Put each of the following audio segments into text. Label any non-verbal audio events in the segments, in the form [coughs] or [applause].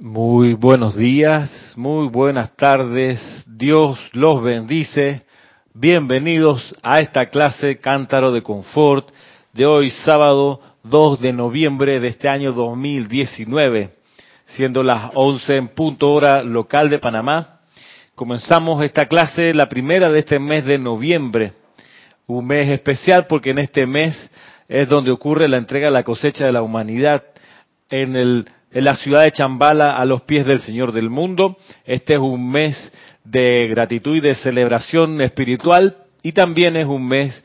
Muy buenos días, muy buenas tardes, Dios los bendice. Bienvenidos a esta clase Cántaro de Confort de hoy sábado 2 de noviembre de este año 2019, siendo las 11 en punto hora local de Panamá. Comenzamos esta clase, la primera de este mes de noviembre, un mes especial porque en este mes es donde ocurre la entrega de la cosecha de la humanidad en el en la ciudad de Chambala a los pies del Señor del mundo. Este es un mes de gratitud y de celebración espiritual y también es un mes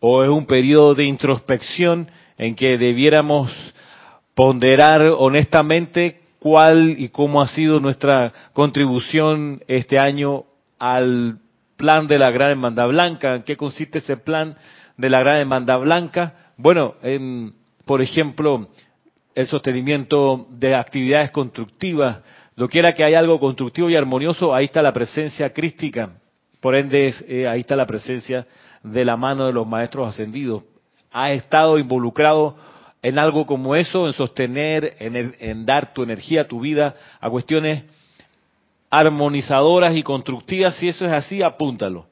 o es un periodo de introspección en que debiéramos ponderar honestamente cuál y cómo ha sido nuestra contribución este año al plan de la Gran Hermandad Blanca. ¿En qué consiste ese plan de la Gran Hermandad Blanca? Bueno, en, por ejemplo, el sostenimiento de actividades constructivas. Lo quiera que haya algo constructivo y armonioso, ahí está la presencia crística. Por ende, eh, ahí está la presencia de la mano de los maestros ascendidos. Ha estado involucrado en algo como eso, en sostener, en, en dar tu energía, tu vida a cuestiones armonizadoras y constructivas. Si eso es así, apúntalo.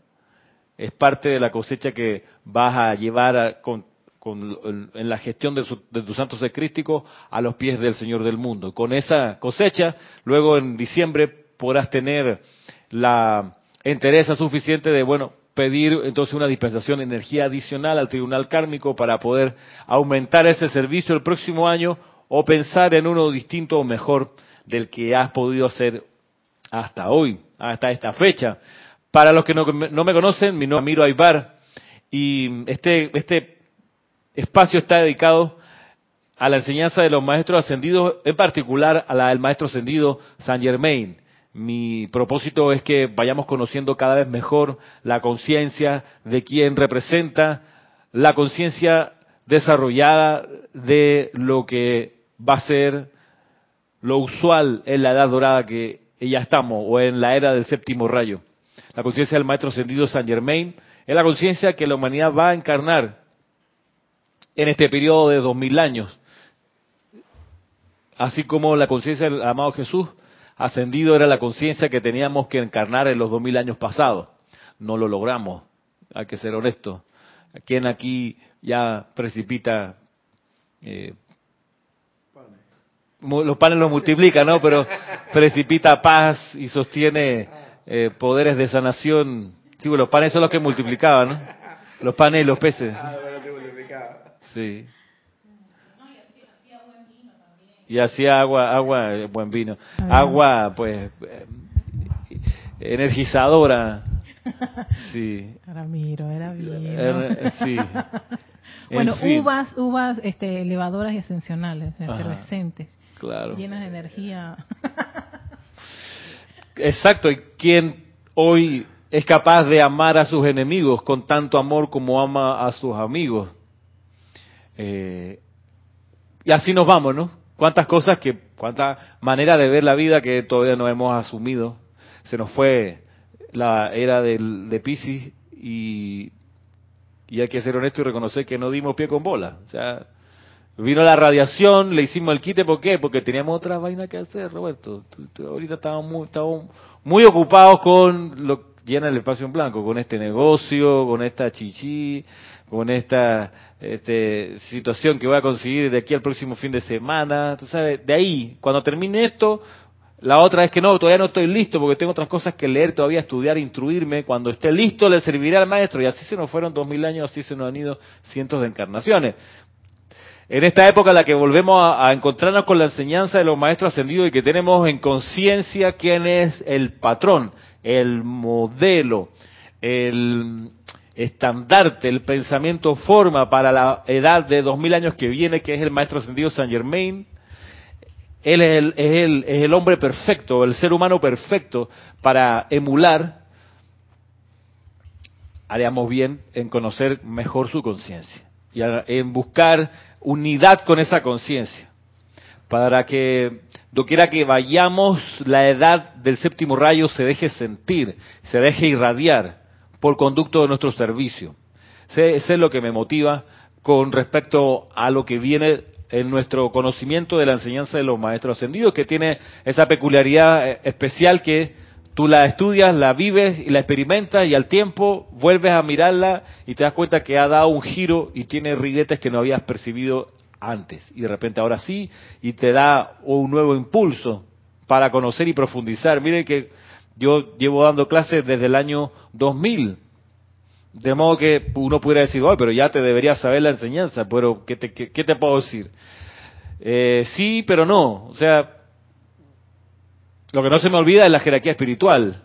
Es parte de la cosecha que vas a llevar a, con, en la gestión de, tu santo ser crístico a los pies del Señor del mundo. Con esa cosecha, luego en diciembre podrás tener la entereza suficiente de, bueno, pedir entonces una dispensación de energía adicional al tribunal kármico para poder aumentar ese servicio el próximo año o pensar en uno distinto o mejor del que has podido hacer hasta hoy, hasta esta fecha. Para los que no, me conocen, mi nombre es Miro Aybar y este, este espacio está dedicado a la enseñanza de los maestros ascendidos, en particular a la del maestro ascendido Saint Germain. Mi propósito es que vayamos conociendo cada vez mejor la conciencia de quien representa la conciencia desarrollada de lo que va a ser lo usual en la edad dorada que ya estamos, o en la era del séptimo rayo. La conciencia del maestro ascendido Saint Germain es la conciencia que la humanidad va a encarnar en este periodo de dos mil años. Así como la conciencia del amado Jesús ascendido era la conciencia que teníamos que encarnar en los dos mil años pasados. No lo logramos, hay que ser honesto. ¿Quién aquí ya precipita? Eh, los panes los multiplica, ¿no? Pero precipita paz y sostiene eh, poderes de sanación. Sí, los panes son los que multiplicaban, ¿no? Los panes y los peces. Ah, Sí. Y hacía agua, agua, buen vino. Agua, pues, eh, energizadora. [laughs] Sí. Era miro, era bien. Sí. [laughs] bueno, uvas, uvas este, elevadoras y ascensionales, efervescentes. Claro. Llenas de energía. [laughs] Exacto. ¿Y quién hoy es capaz de amar a sus enemigos con tanto amor como ama a sus amigos? Eh, y así nos vamos, ¿no? Cuántas cosas que, cuánta manera de ver la vida que todavía no hemos asumido. Se nos fue la era del, de Pisces y, y hay que ser honesto y reconocer que no dimos pie con bola. O sea, vino la radiación, le hicimos el quite, ¿por qué? Porque teníamos otra vaina que hacer, Roberto. Ahorita estábamos muy, estábamos muy ocupados con lo llena el espacio en blanco, con este negocio, con esta chichi, con esta este, situación que voy a conseguir de aquí al próximo fin de semana. Tú sabes, de ahí, cuando termine esto, la otra es que no, todavía no estoy listo porque tengo otras cosas que leer, todavía estudiar, instruirme. Cuando esté listo le serviré al maestro. Y así se nos fueron dos mil años, así se nos han ido cientos de encarnaciones. En esta época en la que volvemos a encontrarnos con la enseñanza de los maestros ascendidos y que tenemos en conciencia quién es el patrón, el modelo, el, estandarte, el pensamiento forma para la edad de dos mil años que viene, que es el maestro ascendido Saint Germain. Él es el, es, el, es el hombre perfecto, el ser humano perfecto para emular. Haríamos bien en conocer mejor su conciencia y en buscar unidad con esa conciencia para que doquiera que vayamos la edad del séptimo rayo se deje sentir, se deje irradiar por conducto de nuestro servicio. Ese es lo que me motiva con respecto a lo que viene en nuestro conocimiento de la enseñanza de los maestros ascendidos, que tiene esa peculiaridad eh, especial que tú la estudias, la vives y la experimentas y al tiempo vuelves a mirarla y te das cuenta que ha dado un giro y tiene riguetes que no habías percibido antes. Y de repente ahora sí y te da un nuevo impulso para conocer y profundizar. Mire que yo llevo dando clases desde el año 2000 de modo que uno pudiera decir, oh, pero ya te deberías saber la enseñanza, pero ¿qué te, qué, te puedo decir? Eh, sí, pero no. O sea, lo que no se me olvida es la jerarquía espiritual.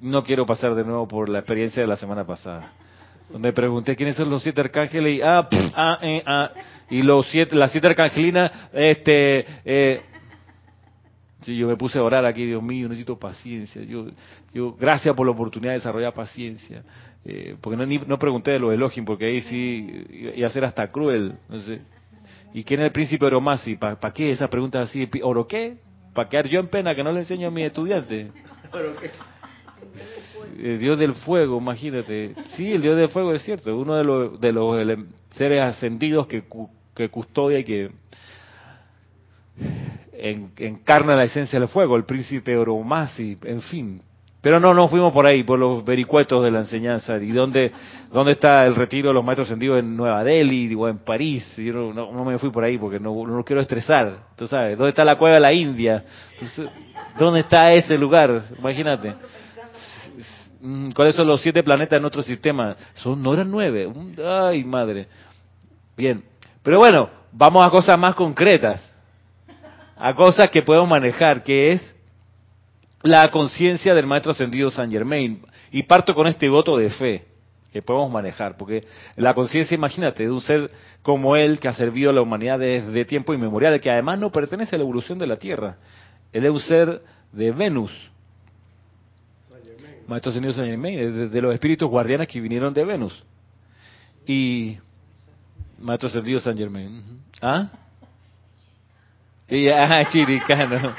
No quiero pasar de nuevo por la experiencia de la semana pasada, donde pregunté quiénes son los siete arcángeles y ah, ah, eh, ah, y los siete, las siete arcangelinas, este, eh, Sí, yo me puse a orar aquí, Dios mío, necesito paciencia. Yo, yo gracias por la oportunidad de desarrollar paciencia. Eh, porque no, no pregunté de los elogios, porque ahí sí iba a ser hasta cruel. ¿Y quién es el príncipe Oromasi? ¿Para qué esas preguntas así? ¿Oro qué? ¿Para quedar yo en pena que no le enseño a mis estudiantes? [laughs] ¿Oro qué? El Dios del fuego, imagínate. Sí, el Dios del fuego es cierto, uno de los, de los seres ascendidos que, que custodia y que en, encarna la esencia del fuego, el príncipe Oromasi, en fin. Pero no, no fuimos por ahí, por los vericuetos de la enseñanza. ¿Y dónde, dónde está el retiro de los maestros ascendidos en Nueva Delhi o en París? Yo no, no, me fui por ahí porque no, no quiero estresar. ¿Tú sabes? ¿Dónde está la cueva de la India? ¿Dónde está ese lugar? Imagínate. Mm, ¿Cuáles son los siete planetas en nuestro sistema? Son, no eran nueve. Ay, madre. Bien. Pero bueno, vamos a cosas más concretas a cosas que podemos manejar, que es la conciencia del Maestro Ascendido San Germain. Y parto con este voto de fe que podemos manejar, porque la conciencia, imagínate, de un ser como él que ha servido a la humanidad desde tiempo inmemorial, que además no pertenece a la evolución de la Tierra. Él es un ser de Venus. Maestro Ascendido San Germain, de, los espíritus guardianes que vinieron de Venus. Y Maestro Ascendido San Germain. ¿Ah? Y, ah, [laughs] chiricano.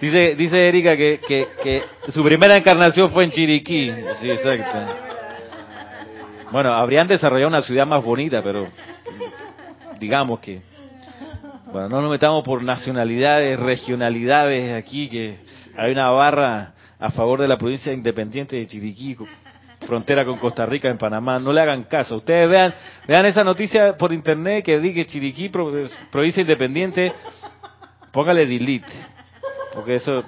Dice, dice Erika que, que, que, su primera encarnación fue en Chiriquí. Sí, exacto. Bueno, habrían desarrollado una ciudad más bonita, pero digamos que... Bueno, no nos metamos por nacionalidades, regionalidades aquí, que hay una barra a favor de la provincia independiente de Chiriquí, frontera con Costa Rica en Panamá. No le hagan caso. Ustedes vean, vean esa noticia por internet que dice Chiriquí, provincia independiente, Póngale delete, porque eso,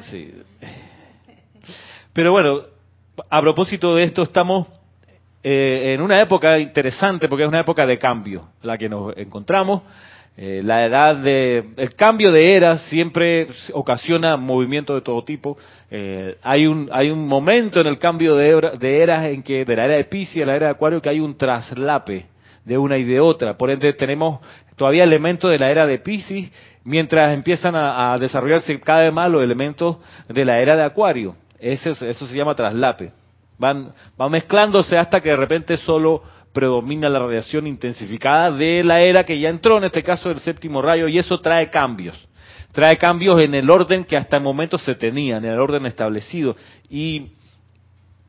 sí. Pero bueno, a propósito de esto, estamos eh, en una época interesante, porque es una época de cambio, la que nos encontramos. Eh, la edad de, el cambio de eras siempre ocasiona movimientos de todo tipo. Eh, hay un hay un momento en el cambio de, de eras en que de la era de Pisces a la era de Acuario que hay un traslape de una y de otra. Por ende tenemos todavía elementos de la era de Pisces mientras empiezan a, desarrollarse cada vez más los elementos de la era de Acuario. Eso se llama traslape. Van, van mezclándose hasta que de repente solo predomina la radiación intensificada de la era que ya entró, en este caso el séptimo rayo, y eso trae cambios. Trae cambios en el orden que hasta el momento se tenía, en el orden establecido. Y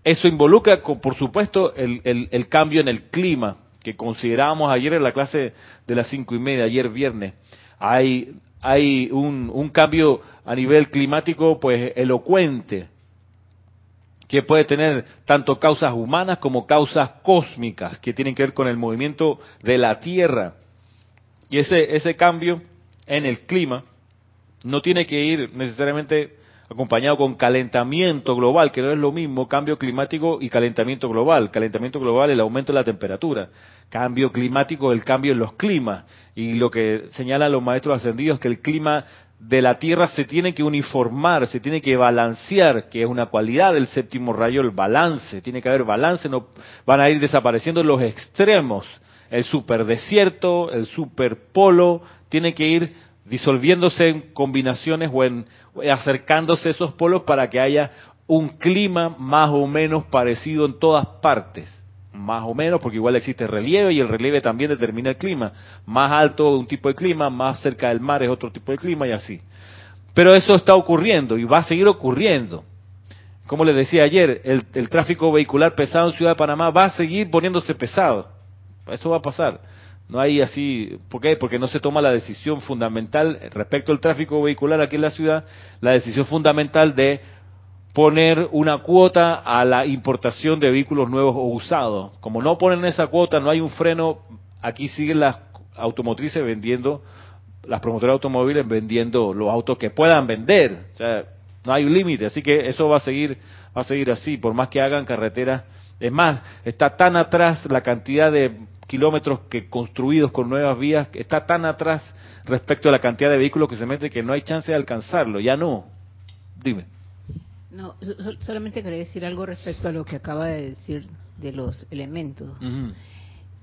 eso involucra, por supuesto, el, el cambio en el clima, que considerábamos ayer en la clase de las cinco y media, ayer viernes hay, hay un, un cambio a nivel climático pues elocuente que puede tener tanto causas humanas como causas cósmicas que tienen que ver con el movimiento de la Tierra. Y ese, ese cambio en el clima no tiene que ir necesariamente acompañado con calentamiento global, que no es lo mismo cambio climático y calentamiento global. Calentamiento global el aumento de la temperatura, cambio climático el cambio en los climas. Y lo que señalan los maestros ascendidos que el clima de la Tierra se tiene que uniformar, se tiene que balancear, que es una cualidad del séptimo rayo, el balance. Tiene que haber balance, no van a ir desapareciendo los extremos. El superdesierto, el superpolo, tiene que ir disolviéndose en combinaciones o en acercándose esos polos para que haya un clima más o menos parecido en todas partes. Más o menos, porque igual existe relieve y el relieve también determina el clima. Más alto un tipo de clima, más cerca del mar es otro tipo de clima y así. Pero eso está ocurriendo y va a seguir ocurriendo. Como les decía ayer, el, el tráfico vehicular pesado en Ciudad de Panamá va a seguir poniéndose pesado Eso va a pasar. No hay así, ¿por qué? Porque no se toma la decisión fundamental respecto al tráfico vehicular aquí en la ciudad, la decisión fundamental de poner una cuota a la importación de vehículos nuevos o usados. Como no ponen esa cuota, no hay un freno, aquí siguen las automotrices vendiendo, las promotoras de automóviles vendiendo los autos que puedan vender. O sea, no hay un límite, así que eso va a seguir, va a seguir así, por más que hagan carreteras. Es más, está tan atrás la cantidad de kilómetros que construidos con nuevas vías, está tan atrás respecto a la cantidad de vehículos que se mete que no hay chance de alcanzarlo, ya no. Dime. No, solamente quería decir algo respecto a lo que acaba de decir de los elementos.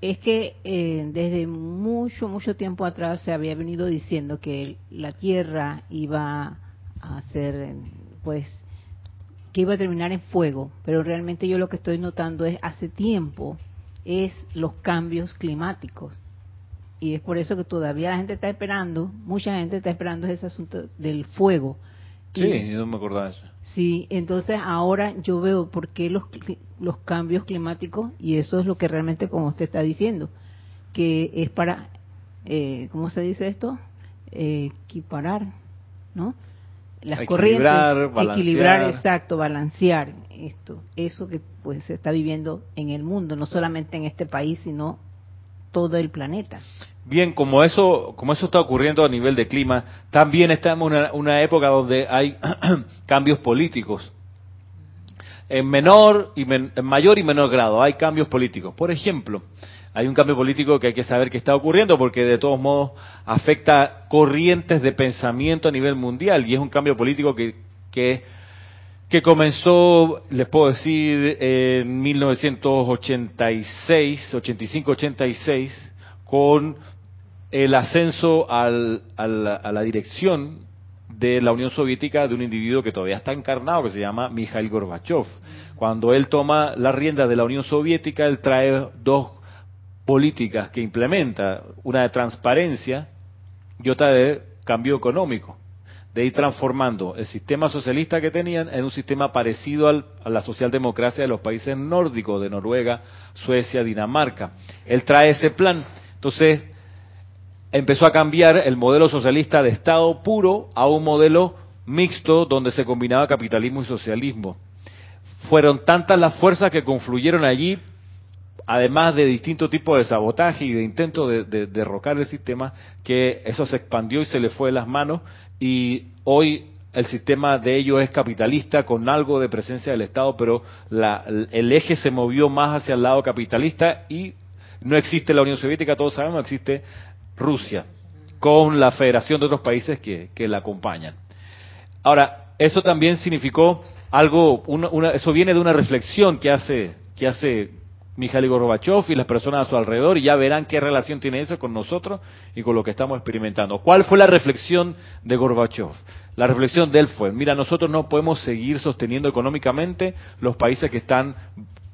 Es que eh, desde mucho, mucho tiempo atrás se había venido diciendo que la Tierra iba a ser, pues, que iba a terminar en fuego, pero realmente yo lo que estoy notando es hace tiempo es los cambios climáticos. Y es por eso que todavía la gente está esperando, mucha gente está esperando ese asunto del fuego. Sí, yo no me acordaba de eso. Sí, entonces ahora yo veo por qué los, los cambios climáticos, y eso es lo que realmente, como usted está diciendo, que es para, eh, ¿cómo se dice esto? Eh, equiparar, ¿no? Las corrientes, equilibrar, exacto, balancear esto, eso que pues se está viviendo en el mundo, no solamente en este país, sino todo el planeta. Bien, como eso, como eso está ocurriendo a nivel de clima, también estamos en una, época donde hay [clears throat] cambios políticos. En menor y en mayor y menor grado hay cambios políticos. Por ejemplo, hay un cambio político que hay que saber que está ocurriendo porque de todos modos afecta corrientes de pensamiento a nivel mundial y es un cambio político que, que que comenzó, les puedo decir, en 1986, 85-86, con el ascenso al, a la dirección de la Unión Soviética de un individuo que todavía está encarnado, que se llama Mikhail Gorbachev. Cuando él toma la rienda de la Unión Soviética, él trae dos políticas que implementa, una de transparencia y otra de cambio económico de ir transformando el sistema socialista que tenían en un sistema parecido al, a la socialdemocracia de los países nórdicos, de Noruega, Suecia, Dinamarca. Él trae ese plan. Entonces, empezó a cambiar el modelo socialista de Estado puro a un modelo mixto donde se combinaba capitalismo y socialismo. Fueron tantas las fuerzas que confluyeron allí, además de distintos tipos de sabotaje y de intento de, de derrocar el sistema, que eso se expandió y se le fue de las manos y hoy el sistema de ellos es capitalista con algo de presencia del Estado, pero el eje se movió más hacia el lado capitalista y no existe la Unión Soviética, todos sabemos, existe Rusia, con la federación de otros países que, la acompañan. Ahora, eso también significó algo, eso viene de una reflexión que hace, que hace Mikhail Gorbachev y las personas a su alrededor y ya verán qué relación tiene eso con nosotros y con lo que estamos experimentando. ¿Cuál fue la reflexión de Gorbachev? La reflexión de él fue, mira, nosotros no podemos seguir sosteniendo económicamente los países que están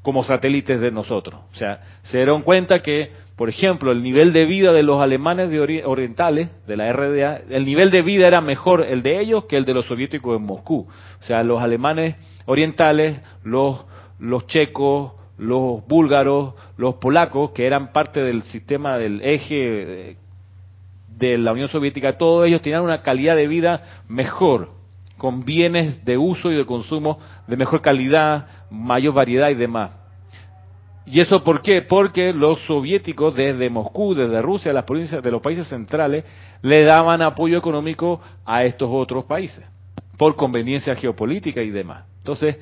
como satélites de nosotros. O sea, se dieron cuenta que, por ejemplo, el nivel de vida de los alemanes de orientales, de la RDA, el nivel de vida era mejor el de ellos que el de los soviéticos en Moscú. O sea, los alemanes orientales, los, los checos, los búlgaros, los polacos, que eran parte del sistema del eje de la Unión Soviética, todos ellos tenían una calidad de vida mejor, con bienes de uso y de consumo de mejor calidad, mayor variedad y demás. ¿Y eso por qué? Porque los soviéticos desde Moscú, desde Rusia, las provincias de los países centrales, le daban apoyo económico a estos otros países, por conveniencia geopolítica y demás. Entonces,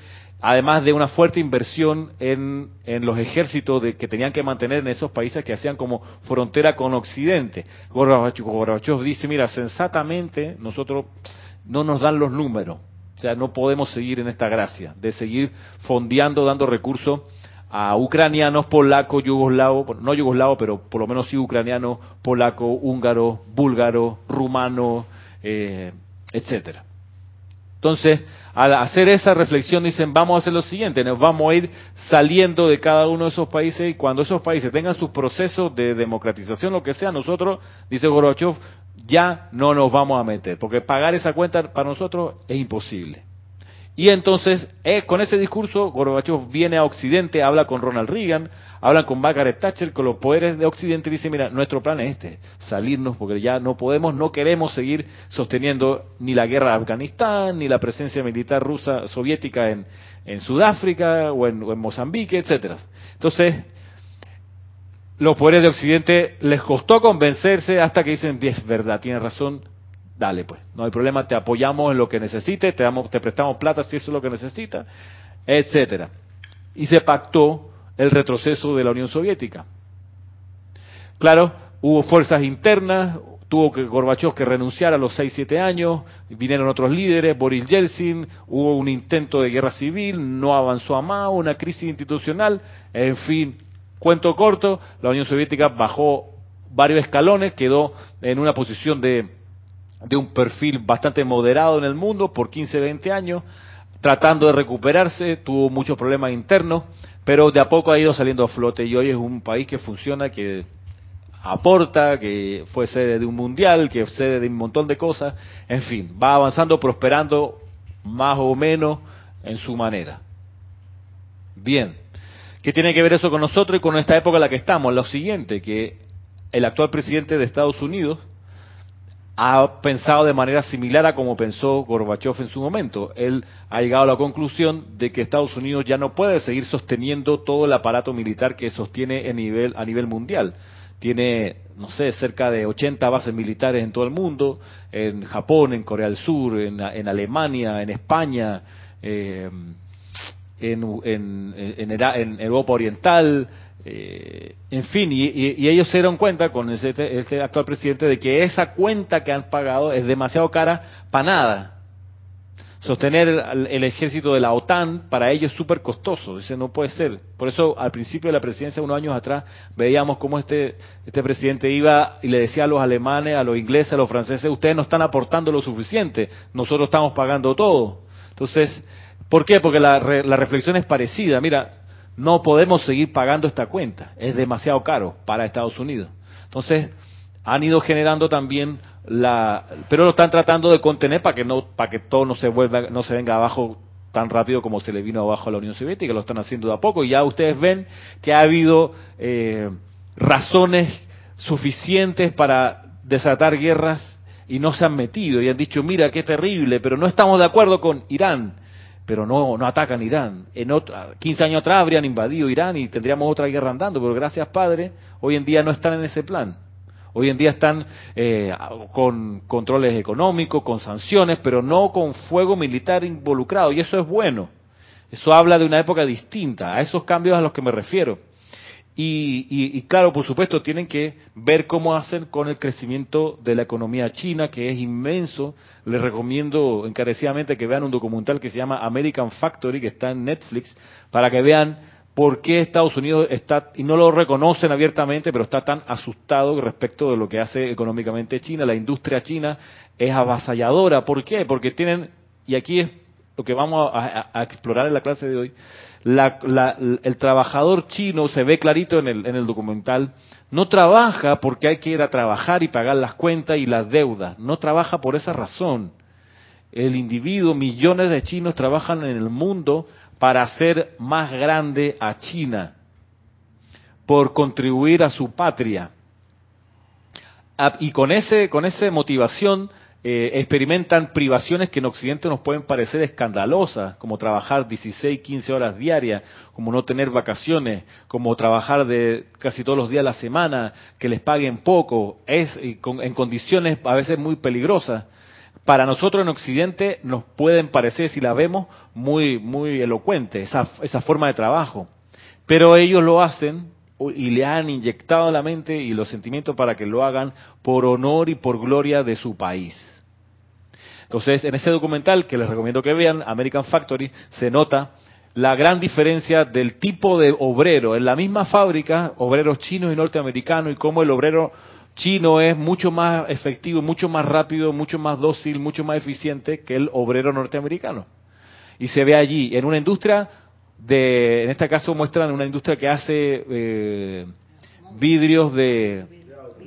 además de una fuerte inversión en, en los ejércitos de, que tenían que mantener en esos países que hacían como frontera con Occidente. Gorbachev dice, mira, sensatamente nosotros no nos dan los números, o sea, no podemos seguir en esta gracia de seguir fondeando, dando recursos a ucranianos, polacos, yugoslavos, no yugoslavos, pero por lo menos sí ucranianos, polacos, húngaros, búlgaros, rumanos, eh, etcétera. Entonces, al hacer esa reflexión dicen, vamos a hacer lo siguiente, nos vamos a ir saliendo de cada uno de esos países y cuando esos países tengan sus procesos de democratización, lo que sea, nosotros, dice Gorbachev, ya no nos vamos a meter, porque pagar esa cuenta para nosotros es imposible. Y entonces, eh, con ese discurso, Gorbachev viene a Occidente, habla con Ronald Reagan, habla con Margaret Thatcher, con los poderes de Occidente y dice, mira, nuestro plan es este, salirnos porque ya no podemos, no queremos seguir sosteniendo ni la guerra de Afganistán, ni la presencia militar rusa soviética en, en Sudáfrica o en, Mozambique, etcétera. Entonces, los poderes de Occidente les costó convencerse hasta que dicen, es verdad, tiene razón, dale pues, no hay problema, te apoyamos en lo que necesites, te, damos, te prestamos plata si eso es lo que necesitas, etcétera. Y se pactó el retroceso de la Unión Soviética. Claro, hubo fuerzas internas, tuvo que Gorbachev que renunciar a los 6-7 años, vinieron otros líderes, Boris Yeltsin, hubo un intento de guerra civil, no avanzó a más, una crisis institucional, en fin, cuento corto, la Unión Soviética bajó varios escalones, quedó en una posición de, de un perfil bastante moderado en el mundo por 15-20 años, tratando de recuperarse, tuvo muchos problemas internos, pero de a poco ha ido saliendo a flote y hoy es un país que funciona, que aporta, que fue sede de un mundial, que es sede de un montón de cosas, en fin, va avanzando, prosperando más o menos en su manera. Bien, ¿qué tiene que ver eso con nosotros y con esta época en la que estamos? Lo siguiente, que el actual presidente de Estados Unidos ha pensado de manera similar a como pensó Gorbachev en su momento. Él ha llegado a la conclusión de que Estados Unidos ya no puede seguir sosteniendo todo el aparato militar que sostiene a nivel, a nivel mundial tiene, no sé, cerca de 80 bases militares en todo el mundo, en Japón, en Corea del Sur, en, Alemania, en España, eh, en, en, Europa Oriental, eh, en fin, y, ellos se dieron cuenta con ese actual presidente de que esa cuenta que han pagado es demasiado cara para nada sostener el, ejército de la OTAN para ellos es súper costoso. Dice, no puede ser. Por eso, al principio de la presidencia, unos años atrás, veíamos cómo este, este presidente iba y le decía a los alemanes, a los ingleses, a los franceses, ustedes no están aportando lo suficiente, nosotros estamos pagando todo. Entonces, ¿por qué? Porque la, la reflexión es parecida. Mira, no podemos seguir pagando esta cuenta, es demasiado caro para Estados Unidos. Entonces, han ido generando también la pero lo están tratando de contener para que no para que todo no se vuelva no se venga abajo tan rápido como se le vino abajo a la Unión Soviética. Lo están haciendo de a poco. Y ya ustedes ven que ha habido eh, razones suficientes para desatar guerras y no se han metido. Y han dicho mira qué terrible pero no estamos de acuerdo con Irán pero no no atacan Irán en 15 años atrás habrían invadido Irán y tendríamos otra guerra andando pero gracias padre hoy en día no están en ese plan Hoy en día están eh, con controles económicos, con sanciones, pero no con fuego militar involucrado. Y eso es bueno. Eso habla de una época distinta, a esos cambios a los que me refiero. Y, claro, por supuesto, tienen que ver cómo hacen con el crecimiento de la economía china, que es inmenso. Les recomiendo encarecidamente que vean un documental que se llama American Factory, que está en Netflix, para que vean por qué Estados Unidos está, y no lo reconocen abiertamente, pero está tan asustado respecto de lo que hace económicamente China. La industria china es avasalladora. ¿Por qué? Porque tienen, y aquí es lo que vamos a, explorar en la clase de hoy, el trabajador chino, se ve clarito en el, en el documental, no trabaja porque hay que ir a trabajar y pagar las cuentas y las deudas, no trabaja por esa razón. El individuo, millones de chinos trabajan en el mundo para hacer más grande a China, por contribuir a su patria. Ah, y con ese, con esa motivación eh, experimentan privaciones que en Occidente nos pueden parecer escandalosas, como trabajar 16, 15 horas diarias, como no tener vacaciones, como trabajar de casi todos los días de la semana, que les paguen poco, es en condiciones a veces muy peligrosas para nosotros en Occidente nos pueden parecer, si la vemos, muy, muy elocuente, esa, esa forma de trabajo. Pero ellos lo hacen y le han inyectado la mente y los sentimientos para que lo hagan por honor y por gloria de su país. Entonces, en ese documental que les recomiendo que vean, American Factory, se nota la gran diferencia del tipo de obrero. En la misma fábrica, obreros chinos y norteamericanos, y cómo el obrero chino es mucho más efectivo, mucho más rápido, mucho más dócil, mucho más eficiente que el obrero norteamericano. Y se ve allí, en una industria de, en este caso muestran una industria que hace eh, vidrios de,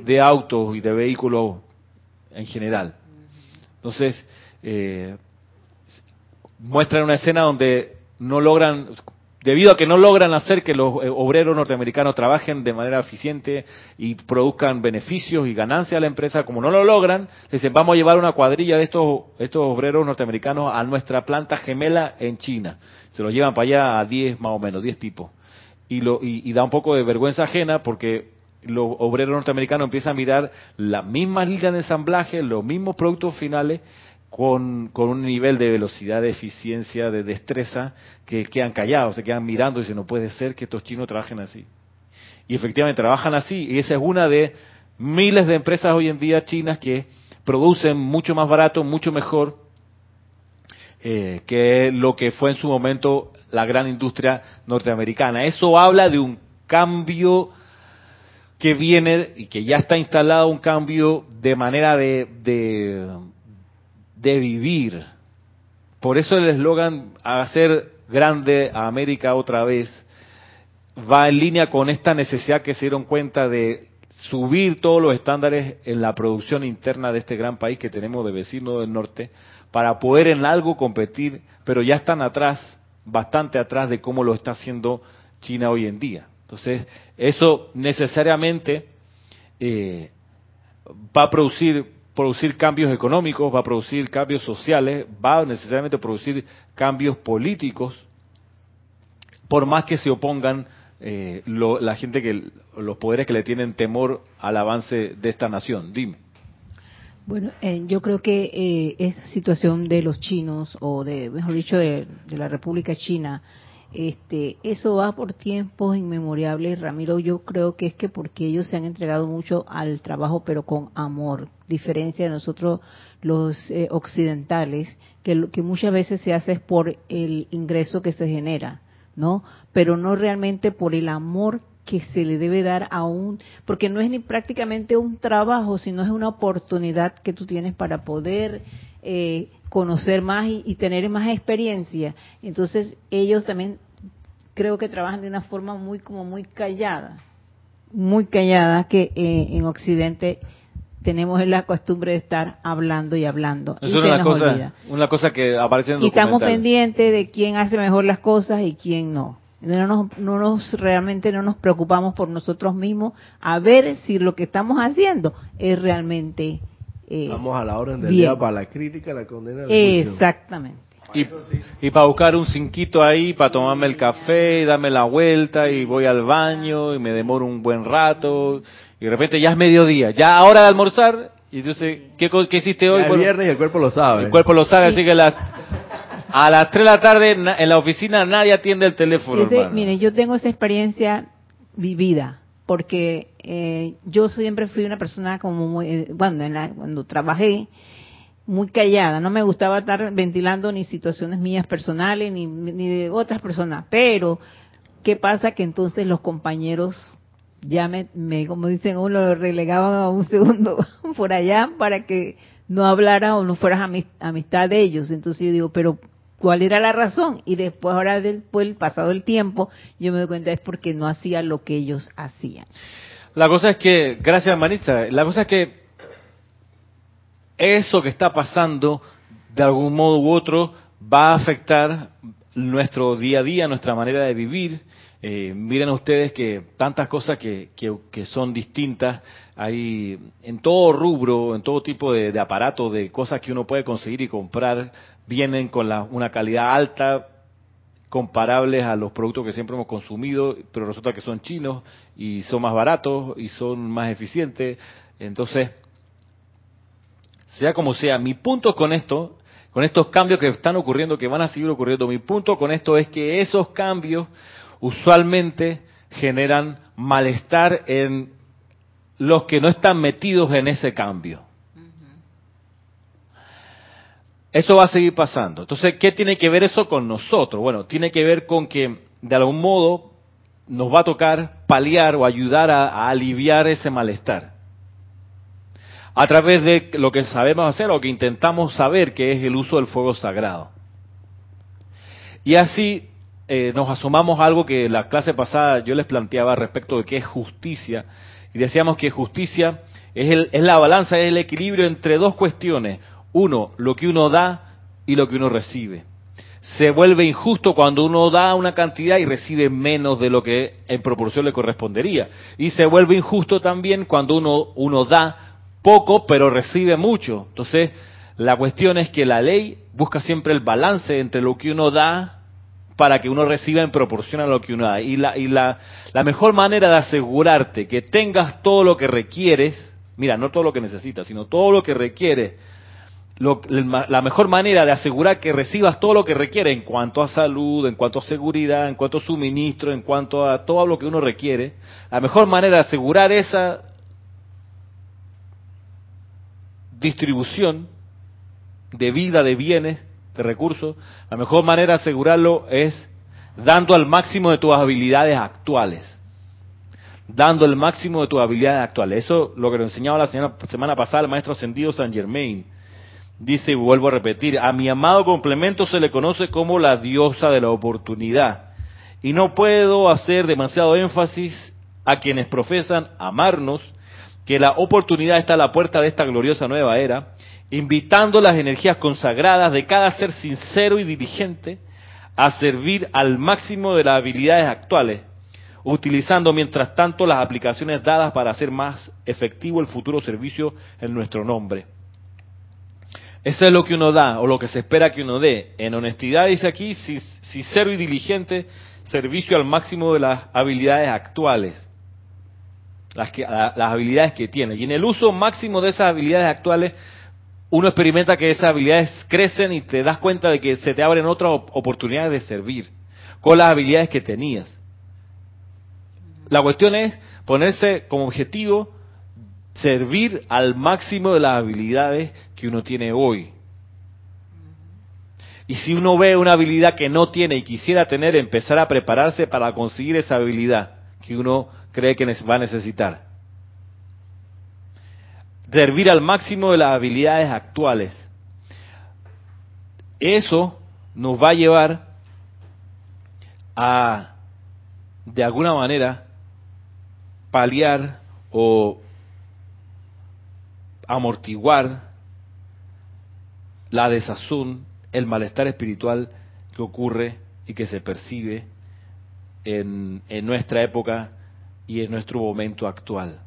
de autos y de vehículos en general. Entonces, eh, muestran una escena donde no logran, debido a que no logran hacer que los eh, obreros norteamericanos trabajen de manera eficiente y produzcan beneficios y ganancias a la empresa, como no lo logran, dicen, vamos a llevar una cuadrilla de estos, estos obreros norteamericanos a nuestra planta gemela en China. Se los llevan para allá a 10 más o menos, 10 tipos. Y, lo, y, da un poco de vergüenza ajena porque los obreros norteamericanos empiezan a mirar las mismas líneas de ensamblaje, los mismos productos finales, con, con, un nivel de velocidad, de eficiencia, de destreza, que quedan callados, se quedan mirando y dicen, no puede ser que estos chinos trabajen así. Y efectivamente trabajan así, y esa es una de miles de empresas hoy en día chinas que producen mucho más barato, mucho mejor eh, que lo que fue en su momento la gran industria norteamericana. Eso habla de un cambio que viene y que ya está instalado, un cambio de manera de, de vivir. Por eso el eslogan hacer grande a América otra vez va en línea con esta necesidad que se dieron cuenta de subir todos los estándares en la producción interna de este gran país que tenemos de vecino del norte para poder en algo competir, pero ya están atrás, bastante atrás de cómo lo está haciendo China hoy en día. Entonces, eso necesariamente eh, va a producir cambios económicos, va a producir cambios sociales, va necesariamente a producir cambios políticos, por más que se opongan eh, la gente que los poderes que le tienen temor al avance de esta nación. Dime. Bueno, eh, yo creo que eh, esa situación de los chinos, o de, mejor dicho, de la República China, este, eso va por tiempos inmemorables, Ramiro. Yo creo que es que porque ellos se han entregado mucho al trabajo, pero con amor, diferencia de nosotros los eh, occidentales, que, que muchas veces se hace por el ingreso que se genera, ¿no? Pero no realmente por el amor que se le debe dar a un, porque no es ni prácticamente un trabajo, sino es una oportunidad que tú tienes para poder eh, conocer más y, tener más experiencia. Entonces ellos también creo que trabajan de una forma muy como muy callada, muy callada que eh, en Occidente tenemos la costumbre de estar hablando y hablando. es una, cosa, una cosa que aparece en Y estamos pendientes de quién hace mejor las cosas y quién no. No nos, no nos realmente no nos preocupamos por nosotros mismos a ver si lo que estamos haciendo es realmente eh, Vamos a la orden del día para la crítica, la condena. Exactamente. Y, para buscar un cinquito ahí, para tomarme el café, y darme la vuelta, y voy al baño, y me demoro un buen rato, y de repente ya es mediodía, ya hora de almorzar, y entonces, ¿qué, qué hiciste hoy? el viernes y el cuerpo lo sabe. El cuerpo lo sabe, así que a las 3 de la tarde en la oficina nadie atiende el teléfono. mire, yo tengo esa experiencia vivida porque eh, yo siempre fui una persona como muy, eh, bueno, cuando trabajé, muy callada, no me gustaba estar ventilando ni situaciones mías personales ni, ni de otras personas, pero ¿qué pasa? Que entonces los compañeros ya me, me como dicen uno, lo relegaban a un segundo [laughs] por allá para que no hablara o no fueras amistad de ellos. Entonces yo digo, pero cuál era la razón. Y después ahora después el pasado el tiempo yo me doy cuenta es porque no hacía lo que ellos hacían. La cosa es que gracias Marisa la cosa es que eso que está pasando de algún modo u otro va a afectar nuestro día a día nuestra manera de vivir. Eh, miren ustedes que tantas cosas que, que, son distintas hay en todo rubro, en todo tipo de, de aparatos, de cosas que uno puede conseguir y comprar, vienen con la, una calidad alta, comparables a los productos que siempre hemos consumido, pero resulta que son chinos y son más baratos y son más eficientes. Entonces, sea como sea, mi punto con esto, con estos cambios que están ocurriendo, que van a seguir ocurriendo, mi punto con esto es que esos cambios usualmente generan malestar en los que no están metidos en ese cambio. Eso va a seguir pasando. Entonces, ¿qué tiene que ver eso con nosotros? Bueno, tiene que ver con que de algún modo nos va a tocar paliar o ayudar a, aliviar ese malestar. A través de lo que sabemos hacer o que intentamos saber, que es el uso del fuego sagrado. Y así eh, nos asomamos a algo que la clase pasada yo les planteaba respecto de qué es justicia. Y decíamos que justicia es, el, es la balanza, es el equilibrio entre dos cuestiones. Uno, lo que uno da y lo que uno recibe. Se vuelve injusto cuando uno da una cantidad y recibe menos de lo que en proporción le correspondería. Y se vuelve injusto también cuando uno, uno da poco pero recibe mucho. Entonces, la cuestión es que la ley busca siempre el balance entre lo que uno da para que uno reciba en proporción a lo que uno da. Y la, y la, la mejor manera de asegurarte que tengas todo lo que requieres, mira, no todo lo que necesitas, sino todo lo que requieres, la mejor manera de asegurar que recibas todo lo que requiere en cuanto a salud, en cuanto a seguridad, en cuanto a suministro, en cuanto a todo lo que uno requiere, la mejor manera de asegurar esa distribución de vida, de bienes, de recursos, la mejor manera de asegurarlo es dando al máximo de tus habilidades actuales. Dando el máximo de tus habilidades actuales. Eso lo que nos enseñaba la semana, pasada el maestro ascendido San Germain. Dice, y vuelvo a repetir, a mi amado complemento se le conoce como la diosa de la oportunidad. Y no puedo hacer demasiado énfasis a quienes profesan amarnos, que la oportunidad está a la puerta de esta gloriosa nueva era, invitando las energías consagradas de cada ser sincero y diligente a servir al máximo de las habilidades actuales, utilizando mientras tanto las aplicaciones dadas para hacer más efectivo el futuro servicio en nuestro nombre. Eso es lo que uno da o lo que se espera que uno dé. En honestidad dice aquí, sincero y diligente, servicio al máximo de las habilidades actuales, las, que, las habilidades que tiene. Y en el uso máximo de esas habilidades actuales, uno experimenta que esas habilidades crecen y te das cuenta de que se te abren otras oportunidades de servir con las habilidades que tenías. La cuestión es ponerse como objetivo servir al máximo de las habilidades que uno tiene hoy. Y si uno ve una habilidad que no tiene y quisiera tener, empezar a prepararse para conseguir esa habilidad que uno cree que va a necesitar servir al máximo de las habilidades actuales. Eso nos va a llevar a, de alguna manera, paliar o amortiguar la desazón, el malestar espiritual que ocurre y que se percibe en, nuestra época y en nuestro momento actual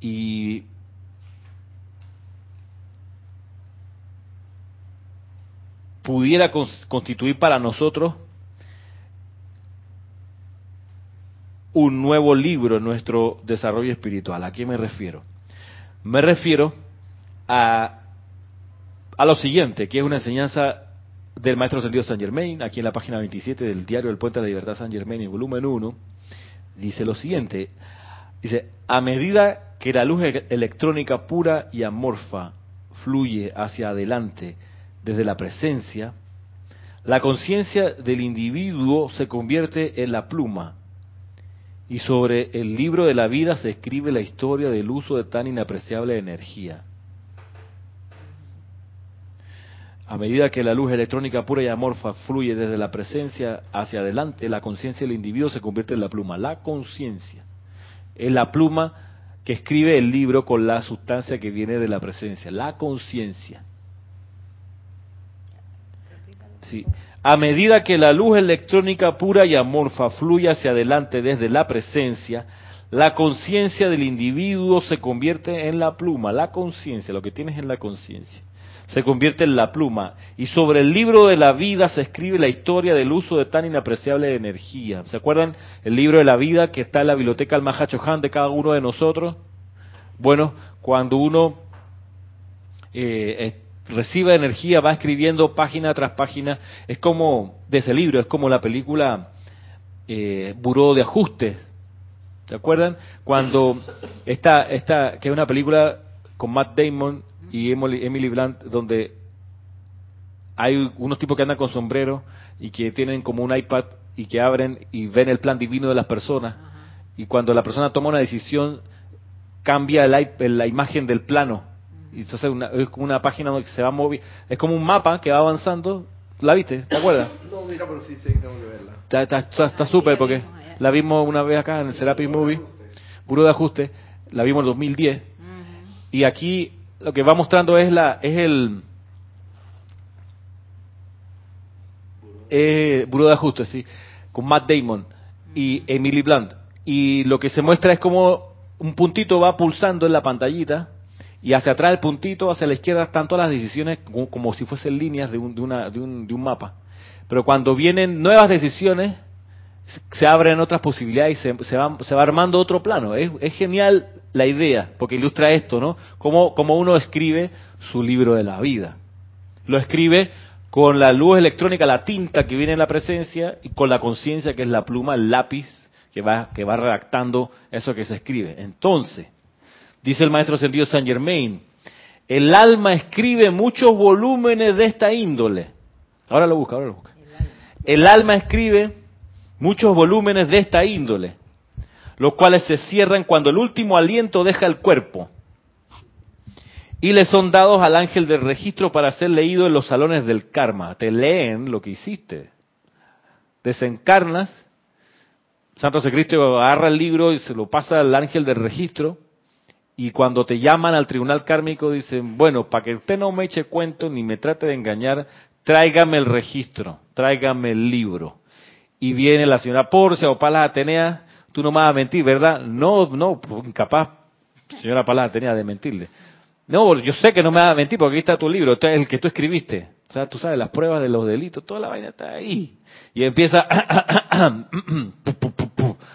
y pudiera constituir para nosotros un nuevo libro en nuestro desarrollo espiritual. ¿A qué me refiero? Me refiero a, a lo siguiente, que es una enseñanza del Maestro Sentido San Germain, aquí en la página 27 del diario del Puente de la Libertad San Germain, en volumen 1, dice lo siguiente, dice, a medida que la luz e-, electrónica pura y amorfa fluye hacia adelante desde la presencia, la conciencia del individuo se convierte en la pluma y sobre el libro de la vida se escribe la historia del uso de tan inapreciable energía. A medida que la luz electrónica pura y amorfa fluye desde la presencia hacia adelante, la conciencia del individuo se convierte en la pluma. La conciencia es la pluma que escribe el libro con la sustancia que viene de la presencia, la conciencia. Sí. A medida que la luz electrónica pura y amorfa fluye hacia adelante desde la presencia, la conciencia del individuo se convierte en la pluma, la conciencia, lo que tienes en la conciencia se convierte en la pluma. Y sobre el libro de la vida se escribe la historia del uso de tan inapreciable energía. ¿Se acuerdan el libro de la vida que está en la biblioteca del Han de cada uno de nosotros? Bueno, cuando uno eh, recibe energía, va escribiendo página tras página, es como, de ese libro, es como la película eh, Buró de Ajustes. ¿Se acuerdan? Cuando esta, esta, que es una película con Matt Damon y Emily Blunt, donde hay unos tipos que andan con sombrero y que tienen como un iPad y que abren y ven el plan divino de las personas. Y cuando la persona toma una decisión, cambia el, la imagen del plano. Y entonces una, es como una página que se va moviendo. Es como un mapa que va avanzando. ¿La viste? ¿Te acuerdas? [coughs] No, mira, pero sí, sí, tengo que verla. Está súper está, porque la vimos una vez acá en el Serapis Movie, Puro de Ajuste, la vimos en 2010. Y aquí lo que va mostrando es la es el es Buró de Ajuste, sí, con Matt Damon y Emily Blunt. Y lo que se muestra es como un puntito va pulsando en la pantallita y hacia atrás el puntito, hacia la izquierda están todas las decisiones como, si fuesen líneas de un, de, una, de, un, de un mapa. Pero cuando vienen nuevas decisiones, se abren otras posibilidades y se, se, va, se va armando otro plano. Es, es, genial la idea, porque ilustra esto, ¿no? Como, como uno escribe su libro de la vida. Lo escribe con la luz electrónica, la tinta que viene en la presencia, y con la conciencia que es la pluma, el lápiz, que va, que va redactando eso que se escribe. Entonces, dice el maestro sentido Saint Germain, el alma escribe muchos volúmenes de esta índole. Ahora lo busca, ahora lo busca. El alma escribe muchos volúmenes de esta índole, los cuales se cierran cuando el último aliento deja el cuerpo y le son dados al ángel del registro para ser leído en los salones del karma. Te leen lo que hiciste. Desencarnas, Santo Cristo agarra el libro y se lo pasa al ángel del registro y cuando te llaman al tribunal kármico dicen, bueno, para que usted no me eche cuento ni me trate de engañar, tráigame el registro, tráigame el libro y viene la señora Porcia o Palas Atenea, tú no me vas a mentir, ¿verdad? No, no, incapaz, señora Palas Atenea, de mentirle. No, yo sé que no me vas a mentir porque aquí está tu libro, el que tú escribiste. O sea, tú sabes, las pruebas de los delitos, toda la vaina está ahí. Y empieza... [coughs] [coughs] [coughs]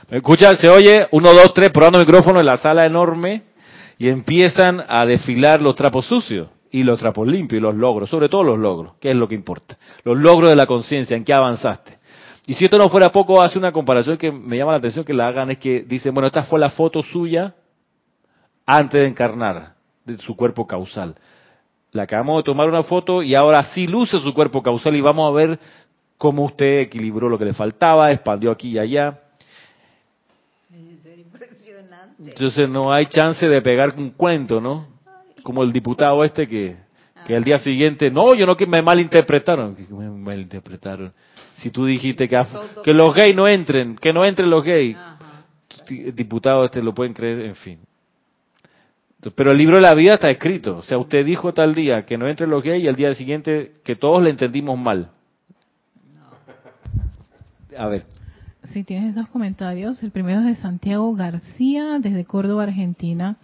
¿Me escucha? Se oye, uno, dos, tres, probando micrófono en la sala enorme y empiezan a desfilar los trapos sucios y los trapos limpios y los logros, sobre todo los logros, que es lo que importa. Los logros de la conciencia, en qué avanzaste. Y si esto no fuera poco, hace una comparación que me llama la atención que la hagan, es que dicen, bueno, esta fue la foto suya antes de encarnar, de su cuerpo causal. Le acabamos de tomar una foto y ahora sí luce su cuerpo causal y vamos a ver cómo usted equilibró lo que le faltaba, expandió aquí y allá. Entonces no hay chance de pegar un cuento, ¿no? Como el diputado este que, que al día siguiente, no, yo no que me malinterpretaron, que me malinterpretaron. Si tú dijiste que, que los gays no entren, que no entren los gays, diputados este lo pueden creer, en fin. Pero el libro de la vida está escrito. O sea, usted dijo tal día que no entren los gays y al día siguiente que todos le entendimos mal. A ver. Sí, tienes dos comentarios. El primero es de Santiago García, desde Córdoba, Argentina.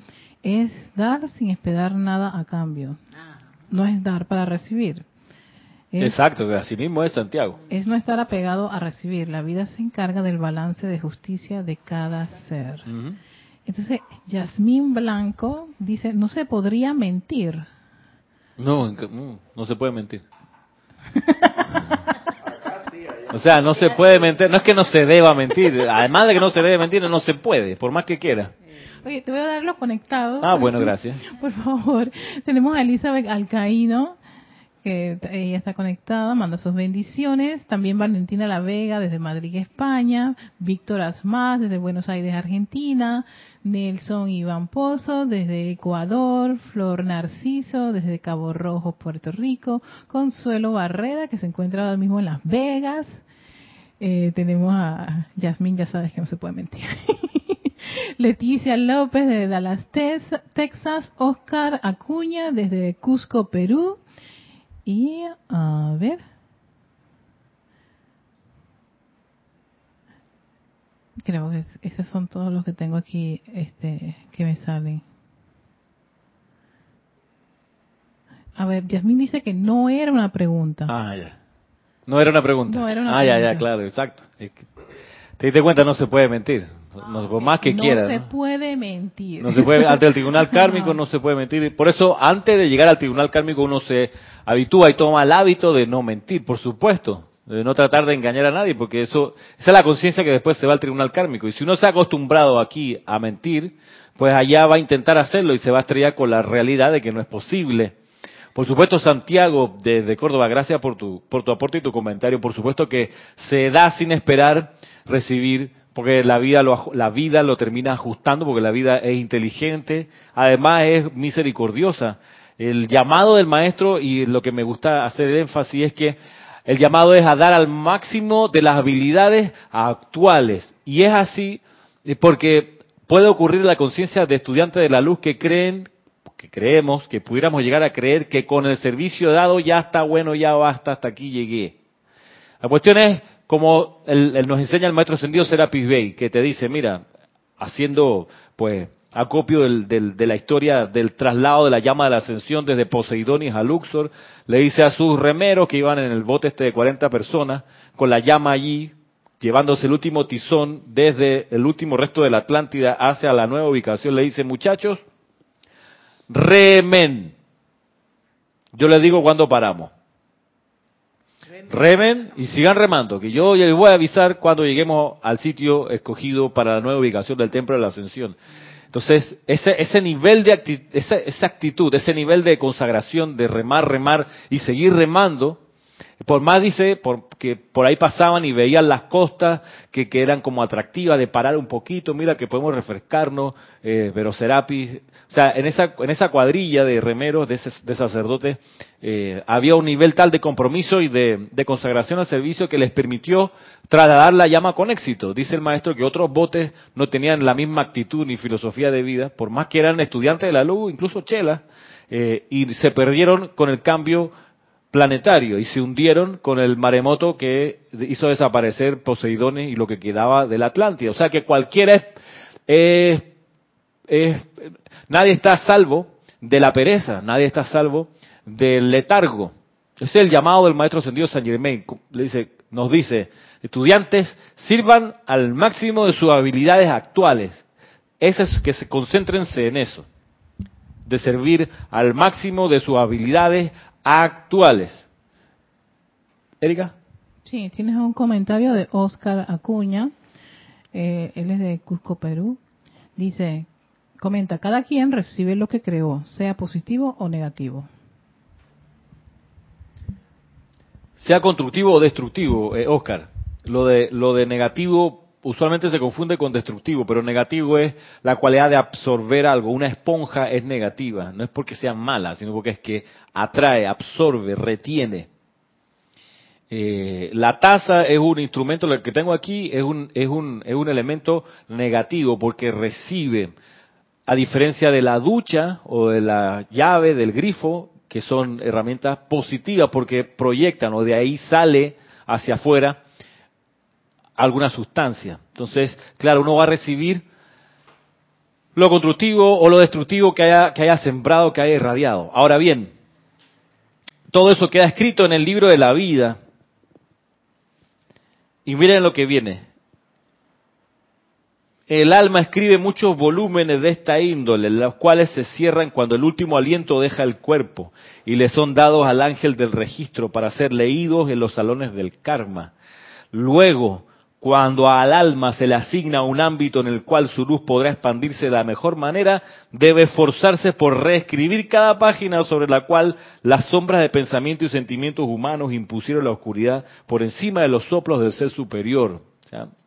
Es dar sin esperar nada a cambio. Ah. No es dar para recibir. Exacto, así mismo es Santiago. Es no estar apegado a recibir. La vida se encarga del balance de justicia de cada ser. Entonces, Yasmín Blanco dice, no se podría mentir. No, no, se puede mentir. [laughs] o sea, no se puede mentir. No es que no se deba mentir. Además de que no se debe mentir, no se puede, por más que quiera. Oye, te voy a dar los conectados. Ah, bueno, gracias. [laughs] Por favor. Tenemos a Elizabeth Alcaíno, que ella está conectada, manda sus bendiciones. También Valentina La Vega desde Madrid, España. Víctor Asmaz desde Buenos Aires, Argentina. Nelson Iván Pozo desde Ecuador. Flor Narciso desde Cabo Rojo, Puerto Rico. Consuelo Barreda que se encuentra ahora mismo en Las Vegas. Eh, tenemos a Yasmín, ya sabes que no se puede mentir. [laughs] Leticia López desde Dallas, Texas. Oscar Acuña desde Cusco, Perú. Y a ver. Creo que esos son todos los que tengo aquí este, que me salen. A ver, Yasmín dice que no era una pregunta. Ah, ya. No era una pregunta. No era una ah, ya, ya, claro, exacto. Te diste cuenta, no se puede mentir. No, por más que quiera. No se puede mentir. No se puede, ante el tribunal [laughs] kármico no se puede mentir. Por eso, antes de llegar al tribunal kármico, uno se habitúa y toma el hábito de no mentir, por supuesto. De no tratar de engañar a nadie, porque eso, esa es la conciencia que después se va al tribunal kármico. Y si uno se ha acostumbrado aquí a mentir, pues allá va a intentar hacerlo y se va a estrellar con la realidad de que no es posible. Por supuesto, Santiago, desde Córdoba, gracias por tu, por tu aporte y tu comentario. Por supuesto que se da sin esperar recibir porque la vida lo, la vida lo termina ajustando, porque la vida es inteligente, además es misericordiosa. El llamado del maestro, y lo que me gusta hacer énfasis es que el llamado es a dar al máximo de las habilidades actuales. Y es así porque puede ocurrir la conciencia de estudiantes de la luz que creen, que creemos, que pudiéramos llegar a creer que con el servicio dado ya está bueno, ya basta, hasta aquí llegué. La cuestión es, como nos enseña el maestro ascendido Serapis Bey, que te dice, mira, haciendo pues acopio de la historia del traslado de la llama de la ascensión desde Poseidonis a Luxor, le dice a sus remeros que iban en el bote este de 40 personas, con la llama allí, llevándose el último tizón desde el último resto de la Atlántida hacia la nueva ubicación, le dice, muchachos, remen. Yo les digo cuando paramos. Remen y sigan remando, que yo les voy a avisar cuando lleguemos al sitio escogido para la nueva ubicación del Templo de la Ascensión. Entonces, ese, ese nivel de actitud, esa, esa actitud, ese nivel de consagración, de remar, remar y seguir remando, por más dice, porque por ahí pasaban y veían las costas que, eran como atractivas de parar un poquito, mira que podemos refrescarnos, eh, pero Serapis, o sea, en esa, en esa cuadrilla de remeros, de, de sacerdotes, eh, había un nivel tal de compromiso y de, de consagración al servicio que les permitió trasladar la llama con éxito. Dice el maestro que otros botes no tenían la misma actitud ni filosofía de vida, por más que eran estudiantes de la luz, incluso chelas, eh, y se perdieron con el cambio planetario y se hundieron con el maremoto que hizo desaparecer Poseidones y lo que quedaba del Atlántida. O sea que cualquiera es, nadie está salvo de la pereza, nadie está salvo del letargo. Ese es el llamado del maestro ascendido San Germain. Le dice, nos dice, estudiantes, sirvan al máximo de sus habilidades actuales. Ese es que se concéntrense en eso, de servir al máximo de sus habilidades actuales. Erika. Sí, tienes un comentario de Oscar Acuña. Eh, él es de Cusco, Perú. Dice, comenta, cada quien recibe lo que creó, sea positivo o negativo. Sea constructivo o destructivo, eh, Oscar. Lo de, lo de negativo usualmente se confunde con destructivo, pero negativo es la cualidad de absorber algo. Una esponja es negativa, no es porque sea mala, sino porque es que atrae, absorbe, retiene. Eh, la taza es un instrumento, lo que tengo aquí es un, es, un, es un elemento negativo porque recibe, a diferencia de la ducha o de la llave, del grifo, que son herramientas positivas porque proyectan o de ahí sale hacia afuera alguna sustancia. Entonces, claro, uno va a recibir lo constructivo o lo destructivo que haya, que haya sembrado, que haya irradiado. Ahora bien, todo eso queda escrito en el libro de la vida. Y miren lo que viene. El alma escribe muchos volúmenes de esta índole, los cuales se cierran cuando el último aliento deja el cuerpo y le son dados al ángel del registro para ser leídos en los salones del karma. Luego, cuando al alma se le asigna un ámbito en el cual su luz podrá expandirse de la mejor manera, debe esforzarse por reescribir cada página sobre la cual las sombras de pensamientos y sentimientos humanos impusieron la oscuridad por encima de los soplos del ser superior.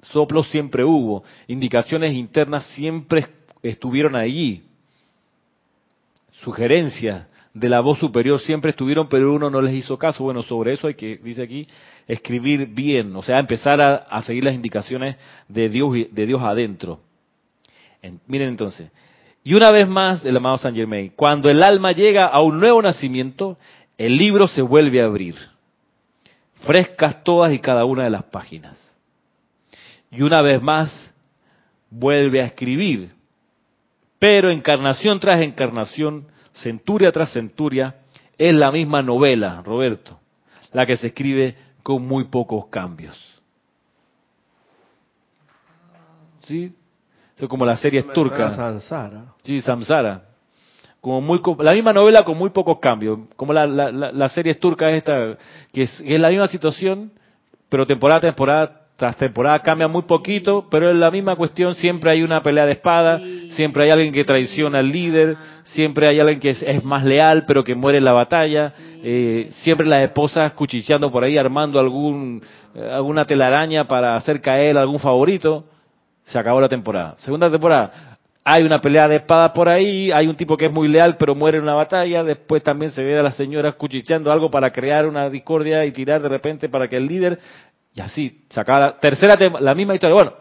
Soplos siempre hubo, indicaciones internas siempre estuvieron allí, sugerencias de la voz superior siempre estuvieron, pero uno no les hizo caso. Bueno, sobre eso hay que, dice aquí, escribir bien, o sea, empezar a, seguir las indicaciones de Dios, de Dios adentro. miren entonces, y una vez más, el amado Saint Germain, cuando el alma llega a un nuevo nacimiento, el libro se vuelve a abrir, frescas todas y cada una de las páginas. Y una vez más, vuelve a escribir, pero encarnación tras encarnación, centuria tras centuria, es la misma novela, Roberto, la que se escribe con muy pocos cambios. ¿Sí? Es como la serie turca. Samsara. Sí, Samsara. Como muy, la misma novela con muy pocos cambios. Como la, la, la, serie turca esta, que es, es la misma situación, pero temporada a temporada tras temporada cambia muy poquito, pero es la misma cuestión, siempre hay una pelea de espada, siempre hay alguien que traiciona al líder, siempre hay alguien que es, más leal pero que muere en la batalla, eh, siempre las esposas cuchicheando por ahí, armando algún eh, alguna telaraña para hacer caer algún favorito, se acabó la temporada. Segunda temporada, hay una pelea de espada por ahí, hay un tipo que es muy leal pero muere en una batalla, después también se ve a las señoras cuchicheando algo para crear una discordia y tirar de repente para que el líder Y así, sacaba tercera, la misma historia. Bueno,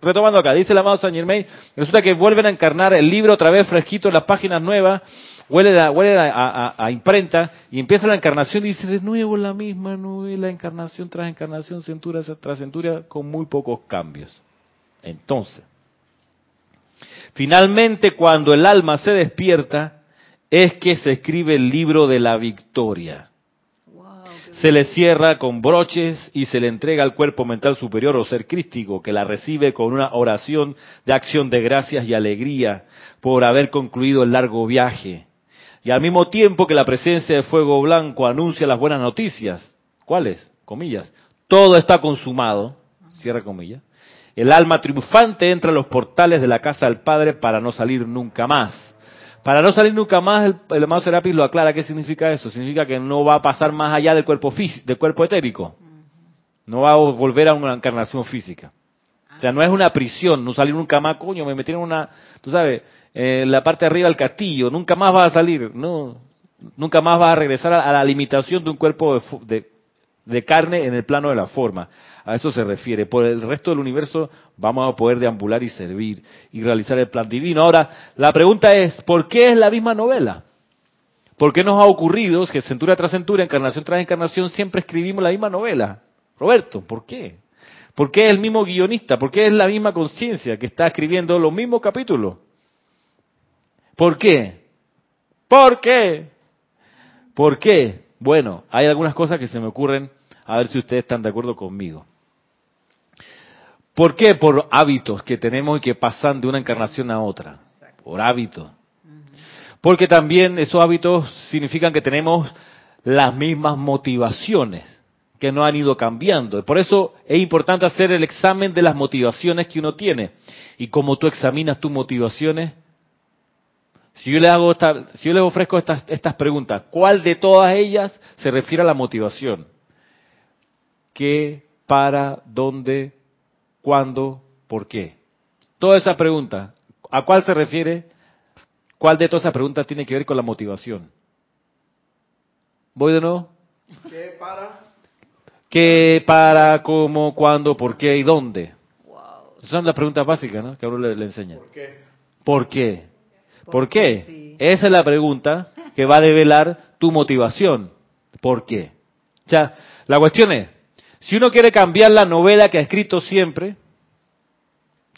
retomando acá, dice el amado Saint Germain, resulta que vuelven a encarnar el libro otra vez fresquito en las páginas nuevas, huele, a, huele a, imprenta, y empieza la encarnación y dice de nuevo la misma novela, encarnación tras encarnación, centura tras centura, con muy pocos cambios. Entonces, finalmente cuando el alma se despierta, es que se escribe el libro de la victoria se le cierra con broches y se le entrega al cuerpo mental superior o ser crístico, que la recibe con una oración de acción de gracias y alegría por haber concluido el largo viaje. Y al mismo tiempo que la presencia de fuego blanco anuncia las buenas noticias, ¿cuáles? Comillas. Todo está consumado, cierra comillas. El alma triunfante entra a los portales de la casa del Padre para no salir nunca más. Para no salir nunca más, el, el amado Serapis lo aclara. ¿Qué significa eso? Significa que no va a pasar más allá del cuerpo, físico, del cuerpo etérico. No va a volver a una encarnación física. O sea, no es una prisión, no salir nunca más, coño, me metieron una, tú sabes, en la parte de arriba del castillo, nunca más va a salir, no, nunca más va a regresar a, la limitación de un cuerpo de, de carne en el plano de la forma. A eso se refiere. Por el resto del universo vamos a poder deambular y servir y realizar el plan divino. Ahora, la pregunta es, ¿por qué es la misma novela? ¿Por qué nos ha ocurrido que centura tras centura, encarnación tras encarnación, siempre escribimos la misma novela? Roberto, ¿por qué? ¿Por qué es el mismo guionista? ¿Por qué es la misma conciencia que está escribiendo los mismos capítulos? ¿Por qué? ¿Por qué? ¿Por qué? Bueno, hay algunas cosas que se me ocurren, a ver si ustedes están de acuerdo conmigo. ¿Por qué? Por hábitos que tenemos y que pasan de una encarnación a otra. Por hábitos. Porque también esos hábitos significan que tenemos las mismas motivaciones que no han ido cambiando. Por eso es importante hacer el examen de las motivaciones que uno tiene. Y como tú examinas tus motivaciones, si yo le hago si yo les ofrezco estas, estas preguntas, ¿cuál de todas ellas se refiere a la motivación? ¿Qué, para, dónde, cuándo, por qué. Toda esa pregunta, ¿a cuál se refiere? ¿Cuál de todas esas preguntas tiene que ver con la motivación? ¿Voy de nuevo? ¿Qué para? ¿Qué para, cómo, cuándo, por qué y dónde? Esas son las preguntas básicas, ¿no? Que ahora le, le enseña. ¿Por qué? ¿Por qué? ¿Por qué? Esa es la pregunta que va a develar tu motivación. ¿Por qué? O sea, la cuestión es, si uno quiere cambiar la novela que ha escrito siempre,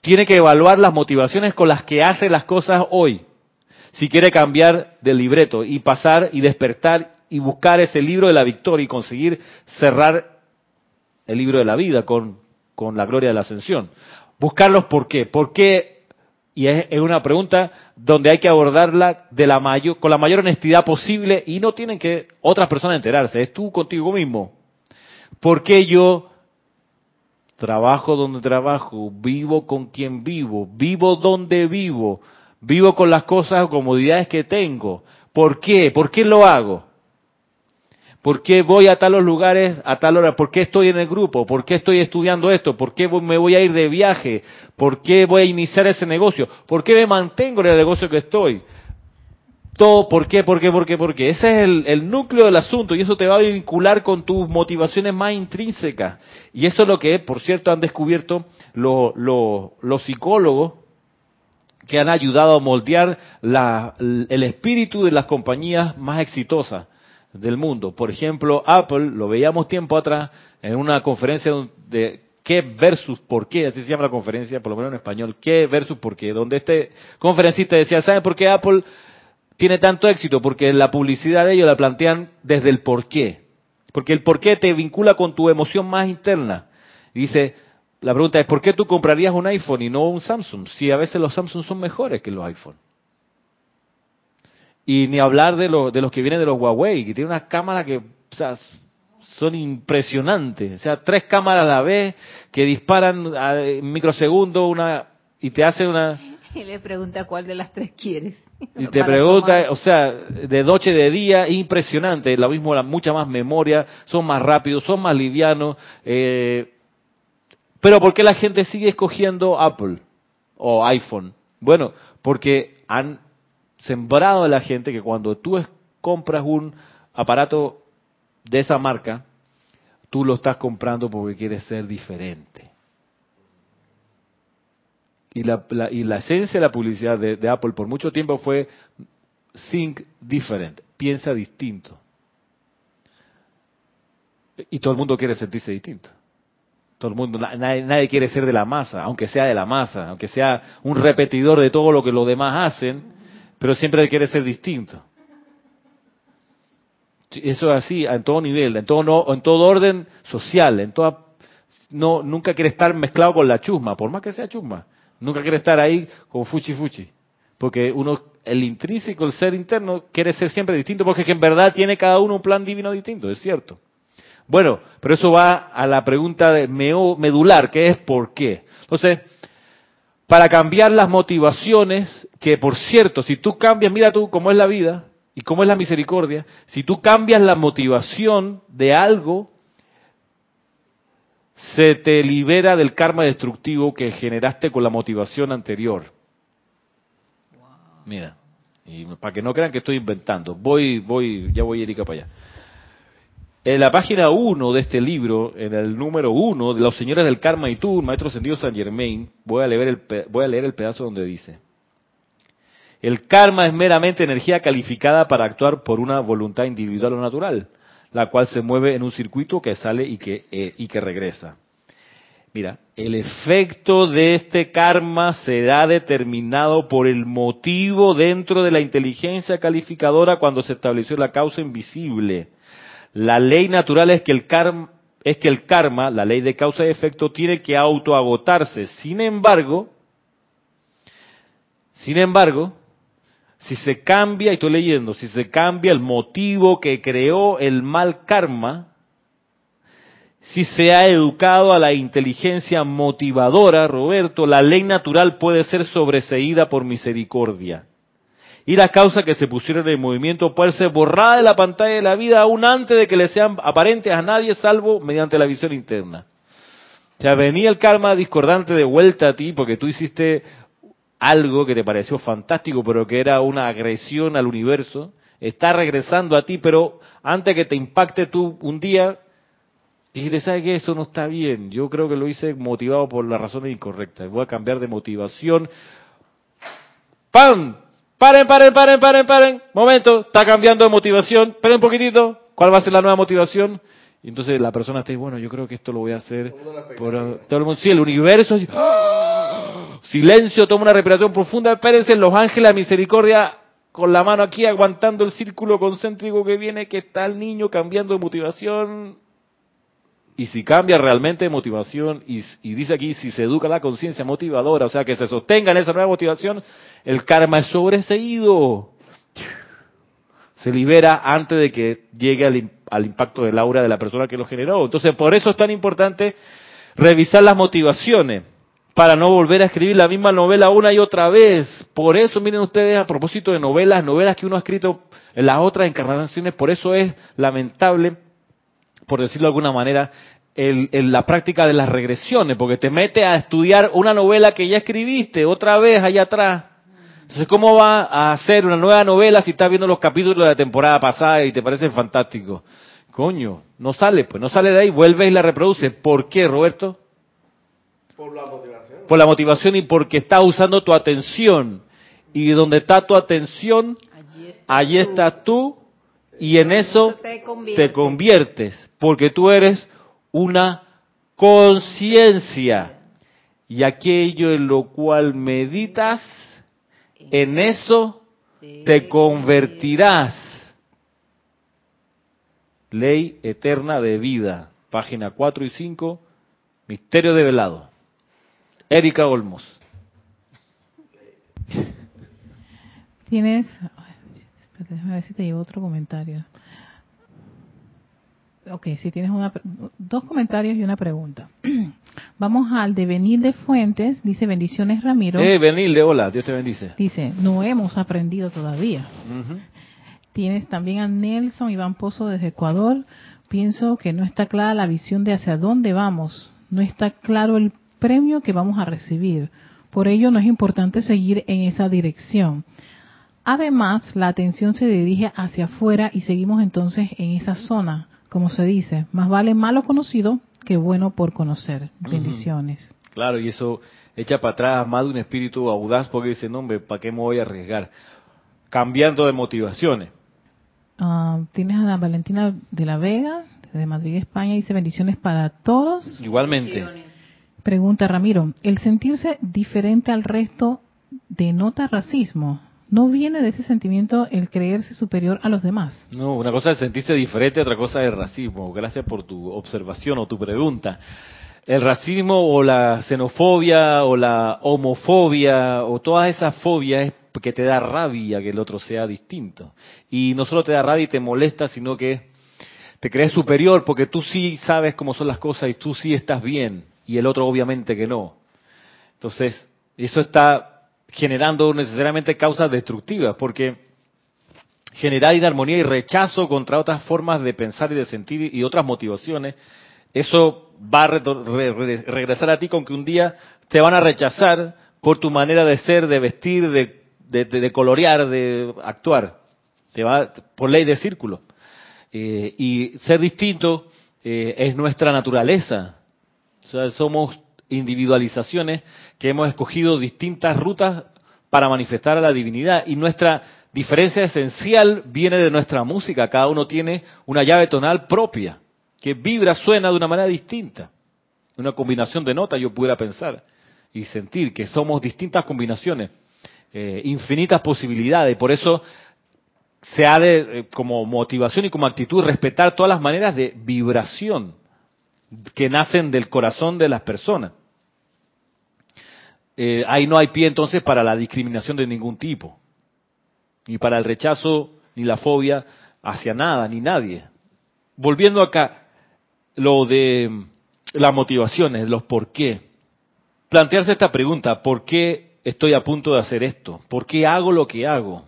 tiene que evaluar las motivaciones con las que hace las cosas hoy. Si quiere cambiar de libreto y pasar y despertar y buscar ese libro de la victoria y conseguir cerrar el libro de la vida con, con la gloria de la ascensión. Buscarlos por qué. ¿Por qué? Y es, una pregunta donde hay que abordarla de la mayor, con la mayor honestidad posible y no tienen que otras personas enterarse. Es tú contigo mismo. ¿Por qué yo trabajo donde trabajo, vivo con quien vivo, vivo donde vivo, vivo con las cosas o comodidades que tengo? ¿Por qué? ¿Por qué lo hago? ¿Por qué voy a talos lugares a tal hora? ¿Por qué estoy en el grupo? ¿Por qué estoy estudiando esto? ¿Por qué me voy a ir de viaje? ¿Por qué voy a iniciar ese negocio? ¿Por qué me mantengo en el negocio que estoy? Todo, ¿por qué? ¿Por qué? ¿Por qué? ¿Por qué? Ese es el, núcleo del asunto y eso te va a vincular con tus motivaciones más intrínsecas. Y eso es lo que, por cierto, han descubierto los psicólogos que han ayudado a moldear el espíritu de las compañías más exitosas del mundo. Por ejemplo, Apple, lo veíamos tiempo atrás en una conferencia de qué versus por qué, así se llama la conferencia, por lo menos en español, qué versus por qué, donde este conferencista decía, ¿saben por qué Apple tiene tanto éxito? Porque la publicidad de ellos la plantean desde el por qué. Porque el por qué te vincula con tu emoción más interna. Y dice, la pregunta es, ¿por qué tú comprarías un iPhone y no un Samsung? Si a veces los Samsung son mejores que los iPhone. Y ni hablar de, de los que vienen de los Huawei, que tienen una cámara que son impresionantes. O sea, tres cámaras a la vez que disparan a microsegundo una, y te hacen una... Y le pregunta cuál de las tres quieres. Y [laughs] te pregunta, o sea, de noche, de día, impresionante. Lo mismo, mucha más memoria, son más rápidos, son más livianos. Eh, pero ¿por qué la gente sigue escogiendo Apple o iPhone? Bueno, porque han sembrado a la gente que cuando tú compras un aparato de esa marca, tú lo estás comprando porque quieres ser diferente. Y la, y la esencia de la publicidad de, Apple por mucho tiempo fue think different, piensa distinto. Y todo el mundo quiere sentirse distinto. Todo el mundo, nadie, nadie, quiere ser de la masa, aunque sea de la masa, aunque sea un repetidor de todo lo que los demás hacen, pero siempre quiere ser distinto. Eso es así, en todo nivel, en todo, no, en todo orden social, en toda, no, nunca quiere estar mezclado con la chusma, por más que sea chusma. Nunca quiere estar ahí con fuchi fuchi. Porque uno, el intrínseco, el ser interno, quiere ser siempre distinto, porque es que en verdad tiene cada uno un plan divino distinto, es cierto. Bueno, pero eso va a la pregunta de medular, que es ¿por qué? Entonces, para cambiar las motivaciones, que por cierto, si tú cambias, mira tú cómo es la vida y cómo es la misericordia, si tú cambias la motivación de algo, se te libera del karma destructivo que generaste con la motivación anterior. Mira, y para que no crean que estoy inventando, voy, voy, ya voy Erika para allá. En la página 1 de este libro, en el número 1, de los señores del karma y tú, maestro sentido San Germain, voy a, leer el, voy a leer el pedazo donde dice, el karma es meramente energía calificada para actuar por una voluntad individual o natural, la cual se mueve en un circuito que sale y que, eh, y que regresa. Mira, el efecto de este karma será determinado por el motivo dentro de la inteligencia calificadora cuando se estableció la causa invisible la ley natural es que el karma, es que el karma, la ley de causa y efecto, tiene que autoagotarse. Sin embargo, sin embargo, si se cambia, y estoy leyendo, si se cambia el motivo que creó el mal karma, si se ha educado a la inteligencia motivadora, Roberto, la ley natural puede ser sobreseída por misericordia y las causas que se pusieron en movimiento pueden ser borradas de la pantalla de la vida aún antes de que le sean aparentes a nadie salvo mediante la visión interna. O sea, venía el karma discordante de vuelta a ti porque tú hiciste algo que te pareció fantástico, pero que era una agresión al universo, está regresando a ti, pero antes que te impacte tú un día, dijiste, ¿sabes qué? Eso no está bien. Yo creo que lo hice motivado por las razones incorrectas. Voy a cambiar de motivación. ¡Pam! Paren, paren, paren, paren, paren. Momento, está cambiando de motivación. Esperen un poquitito. ¿Cuál va a ser la nueva motivación? Y entonces la persona está ahí, bueno, yo creo que esto lo voy a hacer por todo el mundo. Sí, el universo. ¡ah! Silencio, toma una respiración profunda. Espérense, los ángeles de misericordia con la mano aquí aguantando el círculo concéntrico que viene, que está el niño cambiando de motivación. Y si cambia realmente de motivación, y, y dice aquí, si se educa la conciencia motivadora, o sea, que se sostenga en esa nueva motivación, el karma es sobreseído. Se libera antes de que llegue al, al impacto del aura de la persona que lo generó. Entonces, por eso es tan importante revisar las motivaciones para no volver a escribir la misma novela una y otra vez. Por eso, miren ustedes, a propósito de novelas, novelas que uno ha escrito en las otras encarnaciones, por eso es lamentable, por decirlo de alguna manera, el, la práctica de las regresiones, porque te mete a estudiar una novela que ya escribiste otra vez allá atrás. Entonces, ¿cómo va a hacer una nueva novela si estás viendo los capítulos de la temporada pasada y te parece fantástico? Coño, no sale, pues no sale de ahí, vuelve y la reproduce. ¿Por qué, Roberto? Por la. Por la motivación y porque estás usando tu atención. Y donde está tu atención, allí estás, tú y en eso te conviertes. te conviertes, porque tú eres una conciencia. Y aquello en lo cual meditas en eso te convertirás. Ley eterna de vida, página 4 y 5, misterio de velado. Erika Olmos. Tienes, déjame ver si te llevo otro comentario. Ok, si tienes una, dos comentarios y una pregunta. [clears throat] Vamos al de Fuentes, dice bendiciones Ramiro. Eh, de hola, Dios te bendice. Dice, no hemos aprendido todavía. Tienes también a Nelson Iván Pozo desde Ecuador. Pienso que no está clara la visión de hacia dónde vamos. No está claro el premio que vamos a recibir. Por ello no es importante seguir en esa dirección. Además, la atención se dirige hacia afuera y seguimos entonces en esa zona como se dice, más vale malo conocido que bueno por conocer. Bendiciones. Claro, y eso echa para atrás más de un espíritu audaz porque dice, no, hombre, ¿para qué me voy a arriesgar? Cambiando de motivaciones. Ah, tienes a Valentina de la Vega, de Madrid, España, dice bendiciones para todos. Igualmente. Pregunta Ramiro, ¿el sentirse diferente al resto denota racismo? ¿No viene de ese sentimiento el creerse superior a los demás? No, una cosa es sentirse diferente, otra cosa es racismo. Gracias por tu observación o tu pregunta. El racismo o la xenofobia o la homofobia o todas esas fobias es que te da rabia que el otro sea distinto. Y no solo te da rabia y te molesta, sino que te crees superior porque tú sí sabes cómo son las cosas y tú sí estás bien y el otro obviamente que no. Entonces, eso está generando necesariamente causas destructivas porque generar inarmonía y rechazo contra otras formas de pensar y de sentir y otras motivaciones, eso va a regresar a ti con que un día te van a rechazar por tu manera de ser, de vestir, de, de colorear, de actuar. Te va por ley de círculo. Eh, y ser distinto eh, es nuestra naturaleza. O sea, somos individualizaciones que hemos escogido distintas rutas para manifestar a la divinidad. Y nuestra diferencia esencial viene de nuestra música. Cada uno tiene una llave tonal propia, que vibra, suena de una manera distinta. Una combinación de notas, yo pudiera pensar y sentir que somos distintas combinaciones, eh, infinitas posibilidades. Por eso se ha de, eh, como motivación y como actitud, respetar todas las maneras de vibración que nacen del corazón de las personas. Eh, ahí no hay pie entonces para la discriminación de ningún tipo, ni para el rechazo, ni la fobia hacia nada, ni nadie. Volviendo acá, lo de las motivaciones, los por qué. Plantearse esta pregunta, ¿por qué estoy a punto de hacer esto? ¿Por qué hago lo que hago?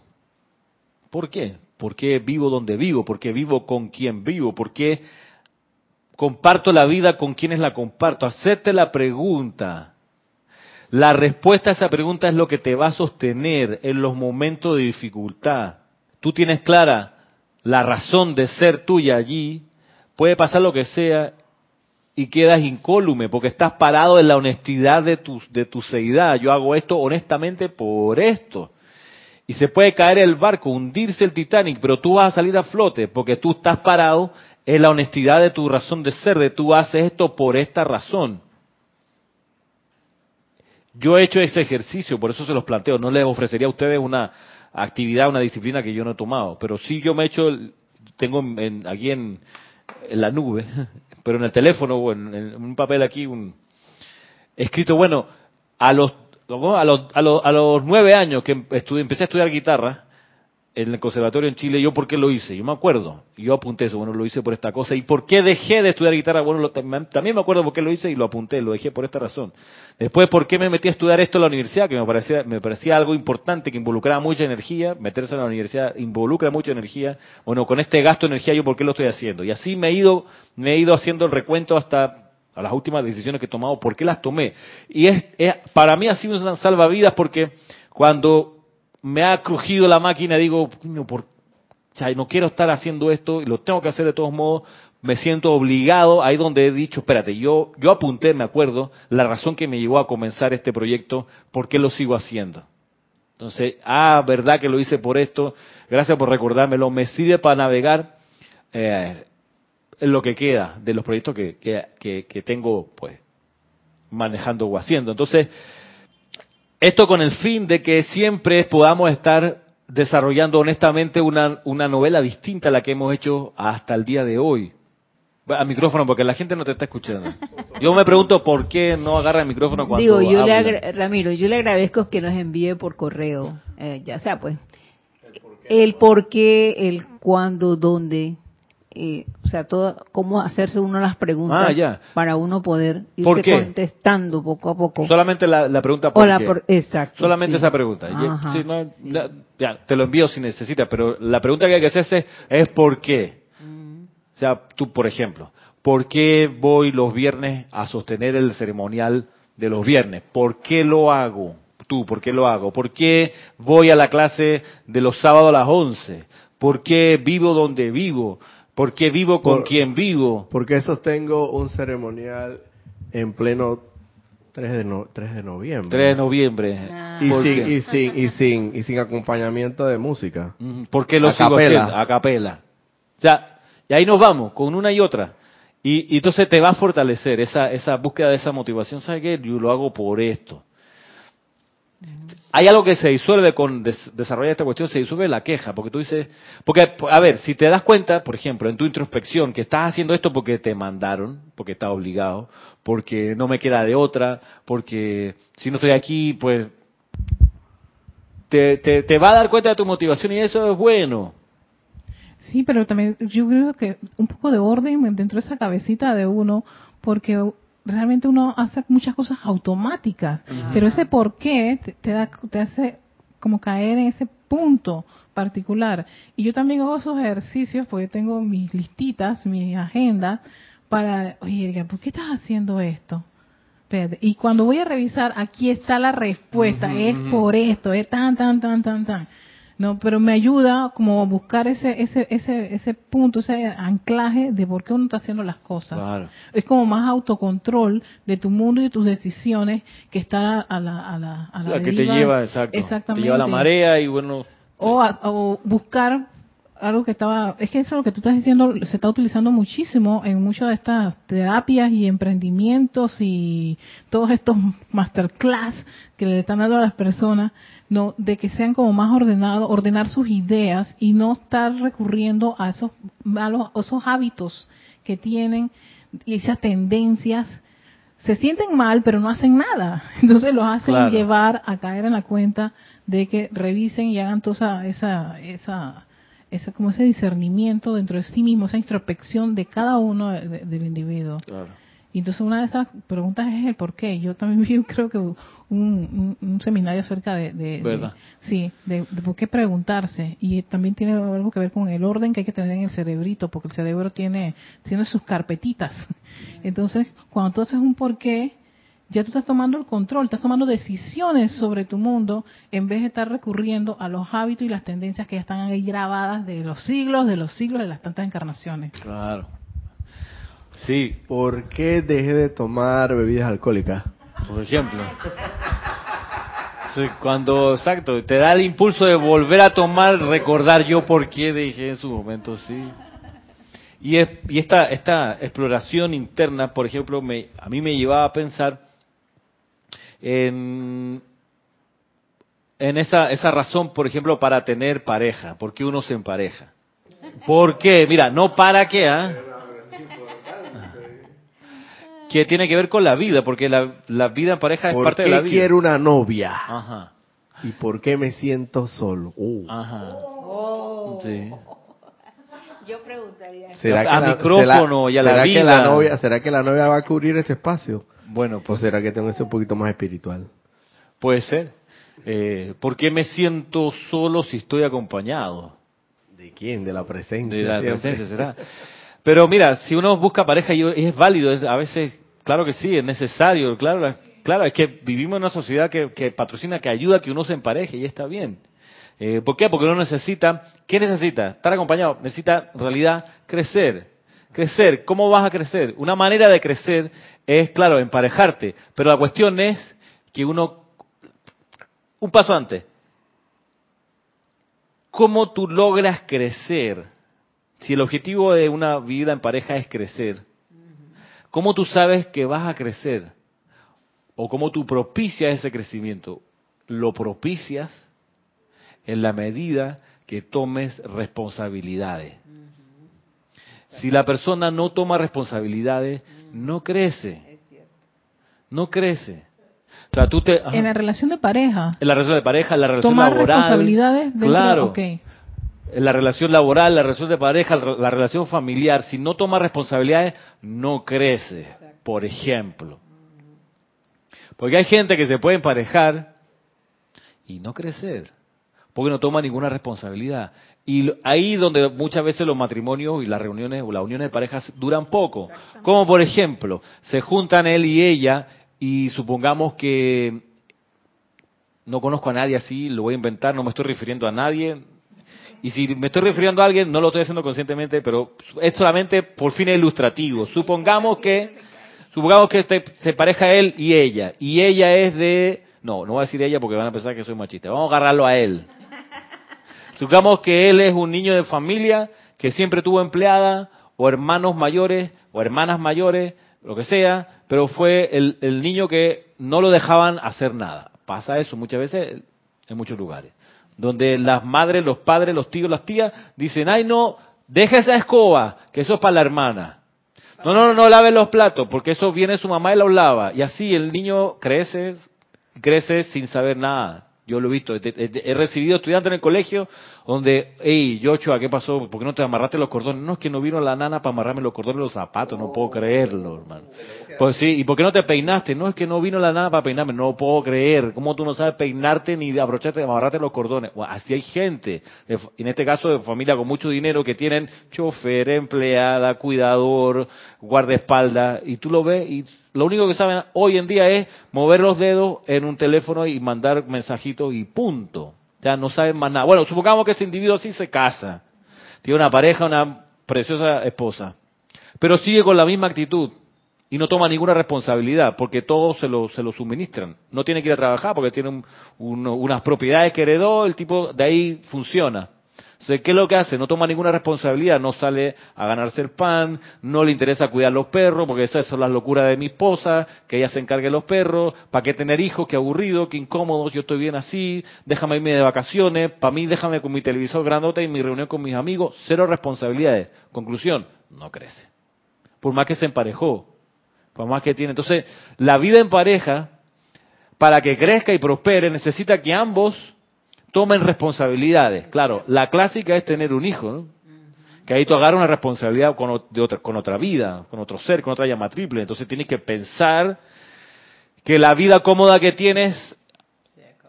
¿Por qué? ¿Por qué vivo donde vivo? ¿Por qué vivo con quien vivo? ¿Por qué comparto la vida con quienes la comparto? Hacerte la pregunta. La respuesta a esa pregunta es lo que te va a sostener en los momentos de dificultad. Tú tienes clara la razón de ser tuya allí, puede pasar lo que sea y quedas incólume porque estás parado en la honestidad de tu, de tu seidad. Yo hago esto honestamente por esto y se puede caer el barco, hundirse el Titanic, pero tú vas a salir a flote porque tú estás parado en la honestidad de tu razón de ser, de tú haces esto por esta razón. Yo he hecho ese ejercicio, por eso se los planteo. No les ofrecería a ustedes una actividad, una disciplina que yo no he tomado, pero sí yo me he hecho, tengo aquí en, la nube, [laughs] pero en el teléfono o en, en un papel aquí, un escrito, bueno, a los a los, a, los, a los nueve años que empecé a estudiar guitarra en el conservatorio en Chile, ¿yo por qué lo hice? Yo me acuerdo, yo apunté eso, bueno, lo hice por esta cosa. ¿Y por qué dejé de estudiar guitarra? Bueno, también me acuerdo por qué lo hice y lo apunté, lo dejé por esta razón. Después, ¿por qué me metí a estudiar esto en la universidad? Que me parecía, me parecía algo importante, que involucraba mucha energía, meterse en la universidad involucra mucha energía. Bueno, con este gasto de energía, ¿yo por qué lo estoy haciendo? Y así me he ido, me he ido haciendo el recuento hasta a las últimas decisiones que he tomado, ¿por qué las tomé? Y es, para mí ha sido una salvavidas porque cuando me ha crujido la máquina digo, por, no quiero estar haciendo esto y lo tengo que hacer de todos modos, me siento obligado, ahí donde he dicho, espérate, yo, yo apunté, me acuerdo, la razón que me llevó a comenzar este proyecto, ¿por qué lo sigo haciendo? Entonces, ah, verdad que lo hice por esto, gracias por recordármelo, me sirve para navegar eh, lo que queda de los proyectos que, que, tengo pues manejando o haciendo. Entonces, esto con el fin de que siempre podamos estar desarrollando honestamente una, una novela distinta a la que hemos hecho hasta el día de hoy. A micrófono, porque la gente no te está escuchando. Yo me pregunto por qué no agarra el micrófono cuando Digo, yo le Ramiro, yo le agradezco que nos envíe por correo, eh, ya sea pues, el por qué, el cuándo, dónde, o sea, todo, cómo hacerse uno las preguntas ah, para uno poder irse contestando poco a poco. Solamente la, pregunta por, exacto. Solamente esa pregunta. Ya, te lo envío si necesitas, pero la pregunta que hay que hacerse es ¿por qué? Mm. O sea, tú, por ejemplo, ¿por qué voy los viernes a sostener el ceremonial de los viernes? ¿Por qué lo hago? Tú, ¿por qué lo hago? ¿Por qué voy a la clase de los sábados a las 11? ¿Por qué vivo donde vivo? ¿Por qué vivo con quien vivo? Porque sostengo un ceremonial en pleno 3 de, 3 de noviembre. 3 de noviembre. Ah. Y, sin, y, sin, y, sin, y sin acompañamiento de música. ¿Por qué lo a sigo capela. A capela. Ya, y ahí nos vamos, con una y otra. Y, y, entonces te va a fortalecer esa, esa búsqueda de esa motivación. ¿Sabes qué? Yo lo hago por esto hay algo que se disuelve con desarrollar esta cuestión, se disuelve la queja, porque tú dices, porque, a ver, si te das cuenta, por ejemplo, en tu introspección, que estás haciendo esto porque te mandaron, porque estás obligado, porque no me queda de otra, porque si no estoy aquí, pues te, te, te va a dar cuenta de tu motivación y eso es bueno. Sí, pero también yo creo que un poco de orden dentro de esa cabecita de uno, porque realmente uno hace muchas cosas automáticas, pero ese por qué te, da, te hace como caer en ese punto particular. Y yo también hago esos ejercicios porque tengo mis listitas, mi agenda, para, oye, ¿por qué estás haciendo esto? Y cuando voy a revisar, aquí está la respuesta, es por esto, es tan, tan, tan, tan, tan. No, pero me ayuda como buscar ese ese ese ese punto, ese anclaje de por qué uno está haciendo las cosas. Es como más autocontrol de tu mundo y de tus decisiones que estar a la a la a la, que te lleva, exacto. Exactamente. Te lleva la marea y bueno. O, o buscar algo que estaba, es que eso lo que tú estás diciendo se está utilizando muchísimo en muchas de estas terapias y emprendimientos y todos estos masterclass que le están dando a las personas, no, de que sean como más ordenados, ordenar sus ideas y no estar recurriendo a esos malos, esos hábitos que tienen y esas tendencias. Se sienten mal, pero no hacen nada. [laughs] Entonces los hacen llevar a caer en la cuenta de que revisen y hagan toda esa, esa ese, como ese discernimiento dentro de sí mismo, esa introspección de cada uno del individuo. Y entonces una de esas preguntas es el por qué. Yo también [laughs] vi, creo que un, un, seminario acerca de, de, sí, de, por qué preguntarse. Y también tiene algo que ver con el orden que hay que tener en el cerebrito, porque el cerebro tiene, tiene sus carpetitas. Entonces, cuando tú haces un por qué, ya tú estás tomando el control, estás tomando decisiones sobre tu mundo en vez de estar recurriendo a los hábitos y las tendencias que ya están ahí grabadas de los siglos, de los siglos, de las tantas encarnaciones. Claro. Sí. ¿Por qué dejé de tomar bebidas alcohólicas? Por ejemplo. cuando, exacto, te da el impulso de volver a tomar, recordar yo por qué dije en su momento, sí. Y, es, y esta, esta exploración interna, por ejemplo, me, a mí me llevaba a pensar en, en esa, esa razón, por ejemplo, para tener pareja. ¿Por qué uno se empareja? ¿Por qué? Mira, no para qué, ¿ah? Que tiene que ver con la vida, porque la, la vida en pareja es parte de la vida. ¿Por qué quiero una novia? Ajá. ¿Y por qué me siento solo? Uh. Ajá. Oh. Sí. Yo preguntaría. ¿Será que a la, micrófono y a la vida. Que la novia, ¿Será que la novia va a cubrir este espacio? Bueno, pues será que tengo ese un poquito más espiritual. Puede ser. Eh, ¿Por qué me siento solo si estoy acompañado? ¿De quién? De la presencia. De la presencia será. [laughs] Pero mira, si uno busca pareja y es válido, a veces, claro que sí, es necesario, claro, claro, es que vivimos en una sociedad que, patrocina, que ayuda a que uno se empareje y está bien. Eh, ¿Por qué? Porque uno necesita, ¿qué necesita? Estar acompañado, necesita en realidad crecer. Crecer, ¿cómo vas a crecer? Una manera de crecer es, claro, emparejarte, pero la cuestión es que uno, un paso antes, ¿cómo tú logras crecer? Si el objetivo de una vida en pareja es crecer, ¿cómo tú sabes que vas a crecer? ¿O cómo tú propicias ese crecimiento? Lo propicias en la medida que tomes responsabilidades. Si la persona no toma responsabilidades, no crece. No crece. O sea, tú te, en la relación de pareja. En la relación de pareja, en la relación Tomar responsabilidades claro. En la relación laboral, la relación de pareja, la relación familiar, si no toma responsabilidades, no crece, por ejemplo. Porque hay gente que se puede emparejar y no crecer, porque no toma ninguna responsabilidad. Y ahí donde muchas veces los matrimonios y las reuniones o las uniones de parejas duran poco. Como por ejemplo, se juntan él y ella y supongamos que no conozco a nadie así, lo voy a inventar, no me estoy refiriendo a nadie. Y si me estoy refiriendo a alguien, no lo estoy haciendo conscientemente, pero es solamente por fines ilustrativos. Supongamos que, supongamos que se pareja él y ella, y ella es de, no, no voy a decir ella porque van a pensar que soy machista, vamos a agarrarlo a él. Supongamos que él es un niño de familia que siempre tuvo empleada, o hermanos mayores, o hermanas mayores, lo que sea, pero fue el, el niño que no lo dejaban hacer nada. Pasa eso muchas veces en muchos lugares donde las madres, los padres, los tíos, las tías dicen, ay no, deja esa escoba, que eso es para la hermana. No, no, no, no lave los platos, porque eso viene su mamá y los lava. Y así el niño crece, crece sin saber nada. Yo lo he visto. He, recibido estudiantes en el colegio donde, hey, Yochoa, ¿qué pasó? ¿Por qué no te amarraste los cordones? No, es que no vino la nana para amarrarme los cordones de los zapatos. No puedo creerlo, hermano. Pues sí, ¿y por qué no te peinaste? No, es que no vino la nana para peinarme. No puedo creer. ¿Cómo tú no sabes peinarte ni abrocharte, amarrarte los cordones? así hay gente, en este caso de familia con mucho dinero, que tienen chofer, empleada, cuidador, guardaespaldas, y tú lo ves y lo único que saben hoy en día es mover los dedos en un teléfono y mandar mensajitos y punto. Ya no saben más nada. Bueno, supongamos que ese individuo sí se casa. Tiene una pareja, una preciosa esposa. Pero sigue con la misma actitud y no toma ninguna responsabilidad porque todo se lo, se lo suministran. No tiene que ir a trabajar porque tiene unas propiedades que heredó, el tipo de ahí funciona. ¿qué es lo que hace? No toma ninguna responsabilidad, no sale a ganarse el pan, no le interesa cuidar los perros, porque esas son las locuras de mi esposa, que ella se encargue de los perros, ¿para qué tener hijos? Qué aburrido, qué incómodo, yo estoy bien así, déjame irme de vacaciones, para mí déjame con mi televisor grandote y mi reunión con mis amigos, cero responsabilidades. Conclusión, no crece. Por más que se emparejó, por más que tiene. Entonces, la vida en pareja, para que crezca y prospere, necesita que ambos tomen responsabilidades. Claro, la clásica es tener un hijo, ¿no? Que ahí tú agarras una responsabilidad con, de otra, con otra vida, con otro ser, con otra llama triple. Entonces tienes que pensar que la vida cómoda que tienes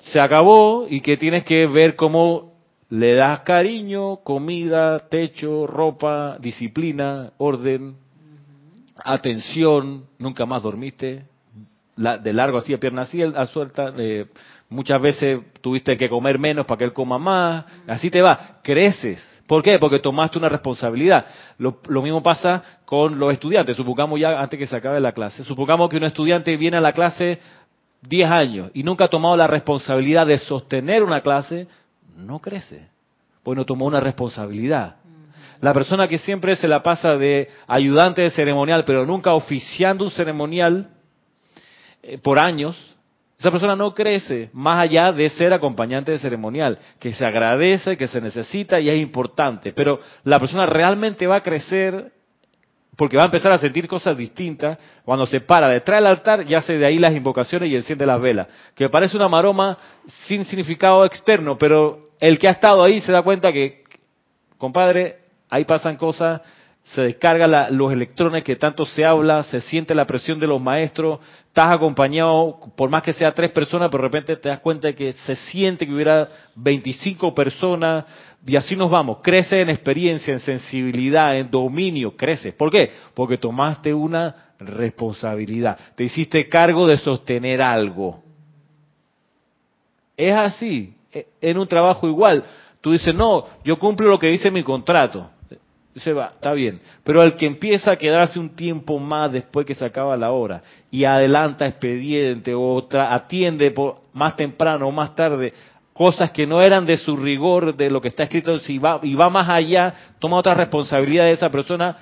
se acabó y que tienes que ver cómo le das cariño, comida, techo, ropa, disciplina, orden, atención, nunca más dormiste, de largo así, a pierna así, a suelta, eh, muchas veces tuviste que comer menos para que él coma más, así te va, creces. ¿Por qué? Porque tomaste una responsabilidad. Lo, mismo pasa con los estudiantes. Supongamos ya, antes que se acabe la clase, supongamos que un estudiante viene a la clase 10 años y nunca ha tomado la responsabilidad de sostener una clase, no crece. Pues no tomó una responsabilidad. La persona que siempre se la pasa de ayudante de ceremonial, pero nunca oficiando un ceremonial eh, por años, esa persona no crece más allá de ser acompañante de ceremonial, que se agradece, que se necesita y es importante. Pero la persona realmente va a crecer porque va a empezar a sentir cosas distintas cuando se para detrás del altar y hace de ahí las invocaciones y enciende las velas. Que parece una maroma sin significado externo, pero el que ha estado ahí se da cuenta que, compadre, ahí pasan cosas se descarga los electrones que tanto se habla, se siente la presión de los maestros, estás acompañado, por más que sea tres personas, pero de repente te das cuenta de que se siente que hubiera 25 personas, y así nos vamos, crece en experiencia, en sensibilidad, en dominio, crece. ¿Por qué? Porque tomaste una responsabilidad, te hiciste cargo de sostener algo. Es así, e, en un trabajo igual. Tú dices, no, yo cumplo lo que dice mi contrato se va, está bien. Pero al que empieza a quedarse un tiempo más después que se acaba la hora y adelanta expediente o atiende por, más temprano o más tarde cosas que no eran de su rigor, de lo que está escrito, si va, y va más allá, toma otra responsabilidad de esa persona,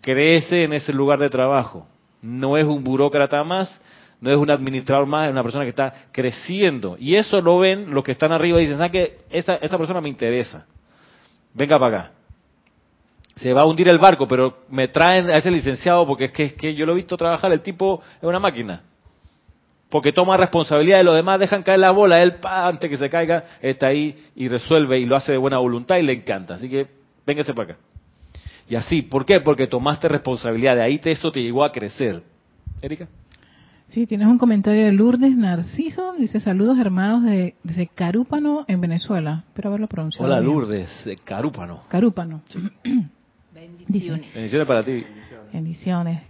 crece en ese lugar de trabajo. No es un burócrata más, no es un administrador más, es una persona que está creciendo. Y eso lo ven los que están arriba y dicen, ¿sabes qué? Esa, esa persona me interesa. Venga para acá se va a hundir el barco, pero me traen a ese licenciado porque es que, es que yo lo he visto trabajar, el tipo es una máquina. Porque toma responsabilidad de los demás, dejan caer la bola, él antes que se caiga está ahí y resuelve y lo hace de buena voluntad y le encanta. Así que véngase para acá. Y así, ¿por qué? Porque tomaste responsabilidad, de ahí te, eso te llegó a crecer. Erika. Sí, tienes un comentario de Lourdes Narciso. Dice saludos hermanos de, desde Carúpano en Venezuela. Espero haberlo pronunciado. Hola Lourdes, de Carúpano. Carúpano. [clears throat] Bendiciones. Bendiciones para ti. Bendiciones.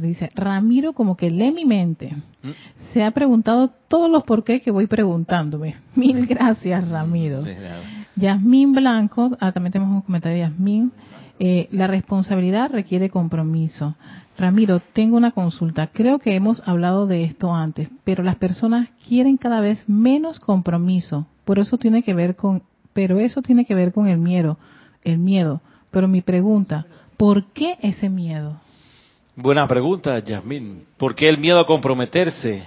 Dice, Ramiro como que lee mi mente. ¿Mm? Se ha preguntado todos los por qué que voy preguntándome. [laughs] Mil gracias, Ramiro. Yasmín Blanco, ah, también tenemos un comentario de Yasmín. Eh, la responsabilidad requiere compromiso. Ramiro, tengo una consulta. Creo que hemos hablado de esto antes, pero las personas quieren cada vez menos compromiso. Por eso tiene que ver con, pero eso tiene que ver con el miedo, el miedo. Pero mi pregunta, ¿por qué ese miedo? Buena pregunta, Yasmín. ¿Por qué el miedo a comprometerse?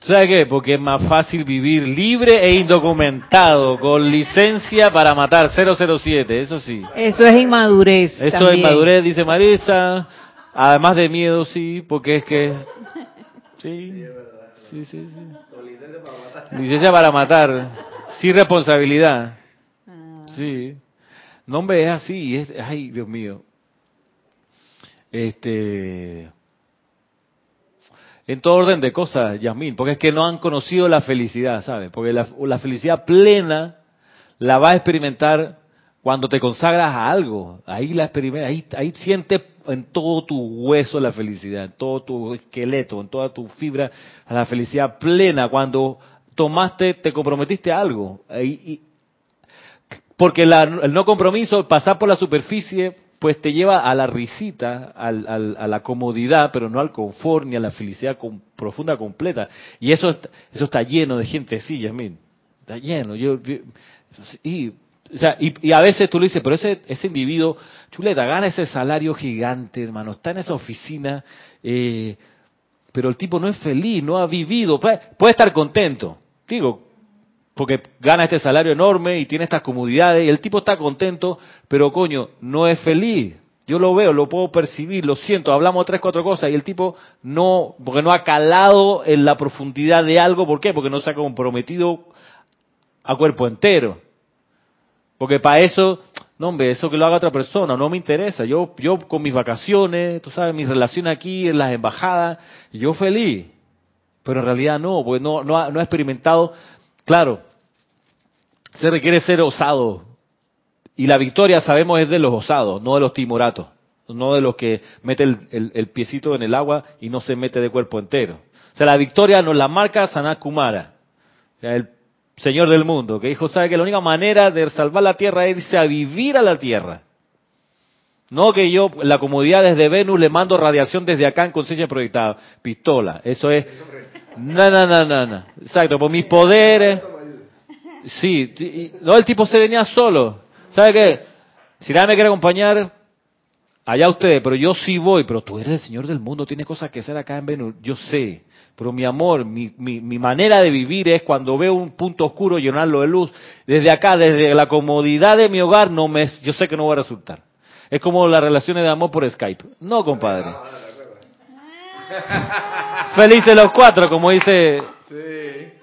¿Sabes qué? Porque es más fácil vivir libre e indocumentado, con licencia para matar 007, eso sí. Eso es inmadurez. Eso también. es inmadurez, dice Marisa. Además de miedo, sí, porque es que... Sí, sí, sí. sí. Licencia para matar, sin responsabilidad. Sí. No, hombre, es así, es, ay, Dios mío. Este, en todo orden de cosas, Yasmín, porque es que no han conocido la felicidad, ¿sabes? Porque la, felicidad plena la vas a experimentar cuando te consagras a algo. Ahí la experimentas, ahí, ahí sientes en todo tu hueso la felicidad, en todo tu esqueleto, en toda tu fibra, la felicidad plena cuando tomaste, te comprometiste a algo. Ahí- y- porque la- el no compromiso, pasar por la superficie, pues te lleva a la risita, al- al- a la comodidad, pero no al confort ni a la felicidad com- profunda completa. Y eso, eso está lleno de gente así, Yasmín. Está lleno. Yo, yo- y, o sea, y, y a veces tú le dices, pero ese, ese individuo, chuleta, gana ese salario gigante, hermano, está en esa oficina, eh, pero el tipo no es feliz, no ha vivido, puede, puede estar contento. Digo, porque gana este salario enorme y tiene estas comodidades y el tipo está contento, pero coño, no es feliz. Yo lo veo, lo puedo percibir, lo siento, hablamos tres, cuatro cosas y el tipo no, porque no ha calado en la profundidad de algo, ¿por qué? Porque no se ha comprometido a cuerpo entero. Porque para eso, no hombre, eso que lo haga otra persona, no me interesa. Yo, yo con mis vacaciones, tú sabes, mis relaciones aquí en las embajadas, yo feliz. Pero en realidad no, porque no, no, ha, no ha experimentado. Claro, se requiere ser osado. Y la victoria, sabemos, es de los osados, no de los timoratos. No de los que mete el, el- el piecito en el agua y no se mete de cuerpo entero. O sea, la victoria nos la marca Sanat Kumara, el Señor del mundo, que dijo, sabe que la única manera de salvar la tierra es irse a vivir a la tierra. No que yo, la comodidad desde Venus, le mando radiación desde acá en conciencia proyectada. Pistola. Eso es. No, no, no, no, no. Exacto, por mis poderes. Sí. y- No, el tipo se venía solo. ¿Sabe qué? Si nadie me quiere acompañar, allá ustedes, pero yo sí voy. Pero tú eres el Señor del mundo, tienes cosas que hacer acá en Venus. Yo sé. Pero mi amor, mi, mi, mi manera de vivir es cuando veo un punto oscuro, llenarlo de luz. Desde acá, desde la comodidad de mi hogar, no me, yo sé que no va a resultar. Es como las relaciones de amor por Skype. No, compadre. Felices los cuatro, como dice. Sí.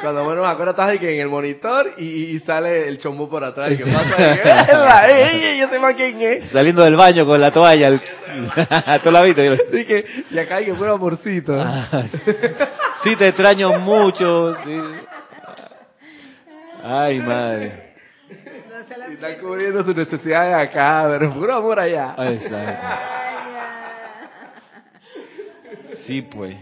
Cuando bueno me acuerdo estás de que en el monitor y, y sale el chombo por atrás. ¿Y qué pasa? Y que, "Ela, ey, ey, yo sé más quién es. Saliendo del baño con la toalla. el- [laughs] ¿Tú la viste? Así [laughs] que, y acá hay que puro amorcito. Ah, sí, te extraño mucho. sí. Ay, madre. Y están cubriendo sus necesidades acá, pero puro amor allá. Exacto. Sí, pues.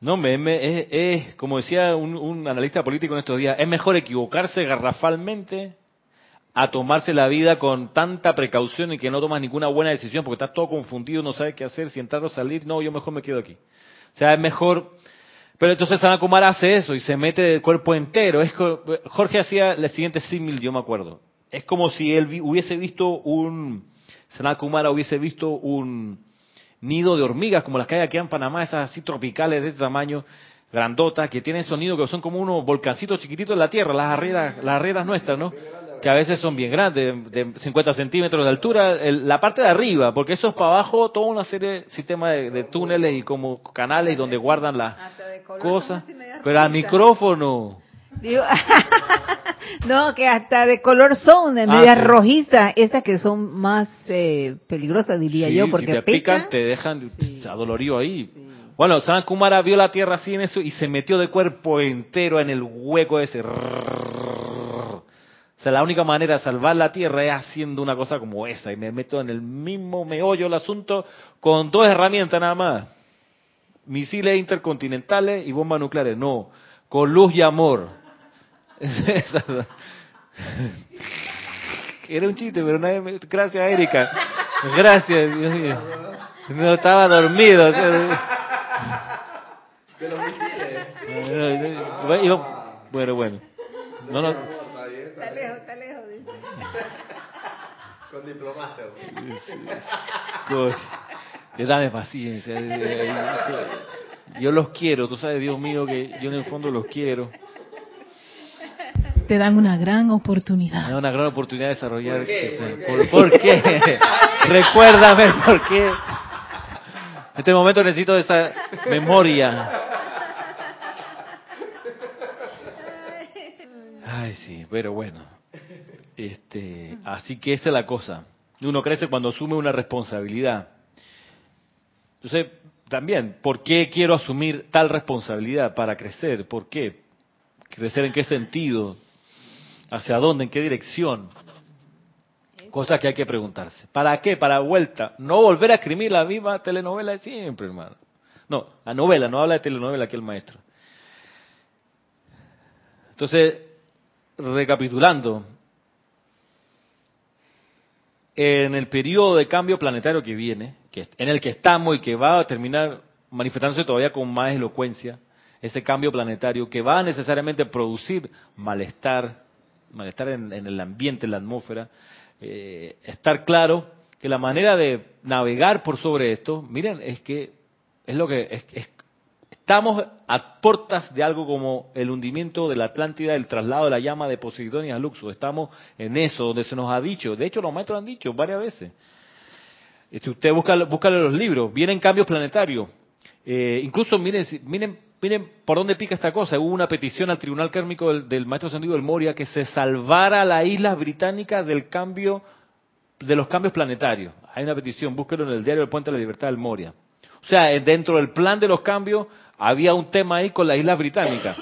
No, me, me- es, es, como decía un, un analista político en estos días, es mejor equivocarse garrafalmente a tomarse la vida con tanta precaución y que no tomas ninguna buena decisión porque estás todo confundido, no sabes qué hacer, si entrar o salir, no, yo mejor me quedo aquí. O sea, es mejor... Pero entonces Sanat Kumar hace eso y se mete del cuerpo entero. Es Jorge hacía el siguiente símil, yo me acuerdo. Es como si él hubiese visto un... Sanat Kumara hubiese visto un nido de hormigas como las que hay aquí en Panamá, esas así tropicales de este tamaño, grandotas, que tienen sonido que son como unos volcancitos chiquititos en la tierra, las arrieras, las nuestras, ¿no? Que a veces son bien grandes, de 50 centímetros de altura, el- la parte de arriba, porque eso es para abajo, toda una serie de sistemas de, de túneles y como canales donde guardan las de cosas. Pero al micrófono, Digo, [laughs] [laughs] [laughs] no, que hasta de color son, de Ah, medias sí. rojizas, estas que son más eh, peligrosas, diría Sí, yo, si porque te pican. pican, te dejan Sí. adolorido ahí. Bueno, Sanat Kumara vio la tierra así en eso y se metió de cuerpo entero en el hueco ese. O sea, la única manera de salvar la tierra es haciendo una cosa como esa. Y me meto en el mismo meollo del asunto con dos herramientas nada más. Misiles intercontinentales y bombas nucleares. No, con luz y amor. [laughs] Era un chiste, pero nadie me... Gracias, Erika. Gracias, Dios mío. No estaba dormido. Bueno, bueno. No, no. Está lejos, está lejos. Con diplomacia. Dame paciencia. Yo los quiero, tú sabes, Dios mío, que yo en el fondo los quiero. Te dan una gran oportunidad. Me dan una gran oportunidad de desarrollar. ¿Por qué? ¿Por, qué? [laughs] Recuérdame por qué. En este momento necesito esa memoria. Ay, sí, pero bueno. Este, así que esa es la cosa. Uno crece cuando asume una responsabilidad. Entonces, también, ¿por qué quiero asumir tal responsabilidad? Para crecer. ¿Por qué? ¿Crecer en qué sentido? ¿Hacia dónde? ¿En qué dirección? Cosas que hay que preguntarse. ¿Para qué? Para vuelta. No volver a escribir la misma telenovela de siempre, hermano. No, la novela, no habla de telenovela aquí el maestro. Entonces, recapitulando, en el periodo de cambio planetario que viene, que, en el que estamos y que va a terminar manifestándose todavía con más elocuencia, ese cambio planetario que va a necesariamente producir malestar, malestar en, el ambiente, en la atmósfera, eh, estar claro que la manera de navegar por sobre esto, miren, es que es lo que es, es Estamos a puertas de algo como el hundimiento de la Atlántida, el traslado de la llama de Poseidón a Luxo. Estamos en eso, donde se nos ha dicho. De hecho, los maestros han dicho varias veces. Si usted busca, busca los libros, vienen cambios planetarios. Eh, incluso miren, miren, miren por dónde pica esta cosa. Hubo una petición al Tribunal Kármico del, Maestro Ascendido del Moria que se salvara la isla británica del cambio, de los cambios planetarios. Hay una petición, búsquelo en el diario del Puente de la Libertad del Moria. O sea, dentro del plan de los cambios había un tema ahí con la isla británica.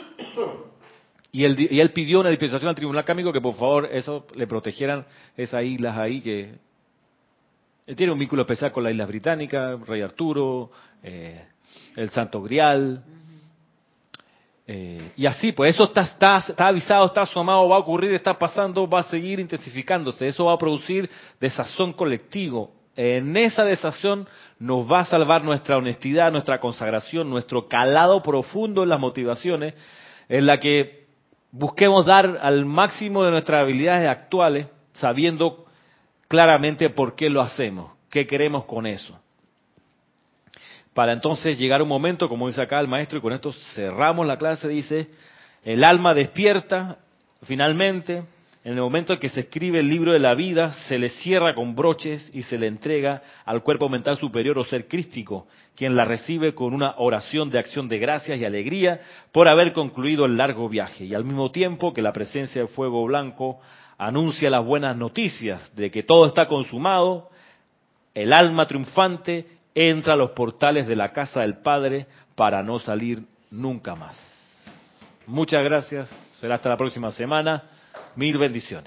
Y él, y él pidió una dispensación al Tribunal Cámico que por favor eso le protegieran esas islas ahí que él tiene un vínculo especial con la isla británica, Rey Arturo, eh, el Santo Grial. Eh, y así, pues eso está, está, está, avisado, está asomado, va a ocurrir, está pasando, va a seguir intensificándose. Eso va a producir desazón colectivo en esa desazón nos va a salvar nuestra honestidad, nuestra consagración, nuestro calado profundo en las motivaciones, en la que busquemos dar al máximo de nuestras habilidades actuales, sabiendo claramente por qué lo hacemos, qué queremos con eso. Para entonces llegar un momento, como dice acá el maestro, y con esto cerramos la clase, dice, el alma despierta finalmente, en el momento en que se escribe el libro de la vida, se le cierra con broches y se le entrega al cuerpo mental superior o ser crístico, quien la recibe con una oración de acción de gracias y alegría por haber concluido el largo viaje. Y al mismo tiempo que la presencia del fuego blanco anuncia las buenas noticias de que todo está consumado, el alma triunfante entra a los portales de la casa del Padre para no salir nunca más. Muchas gracias. Será hasta la próxima semana. Mil bendiciones.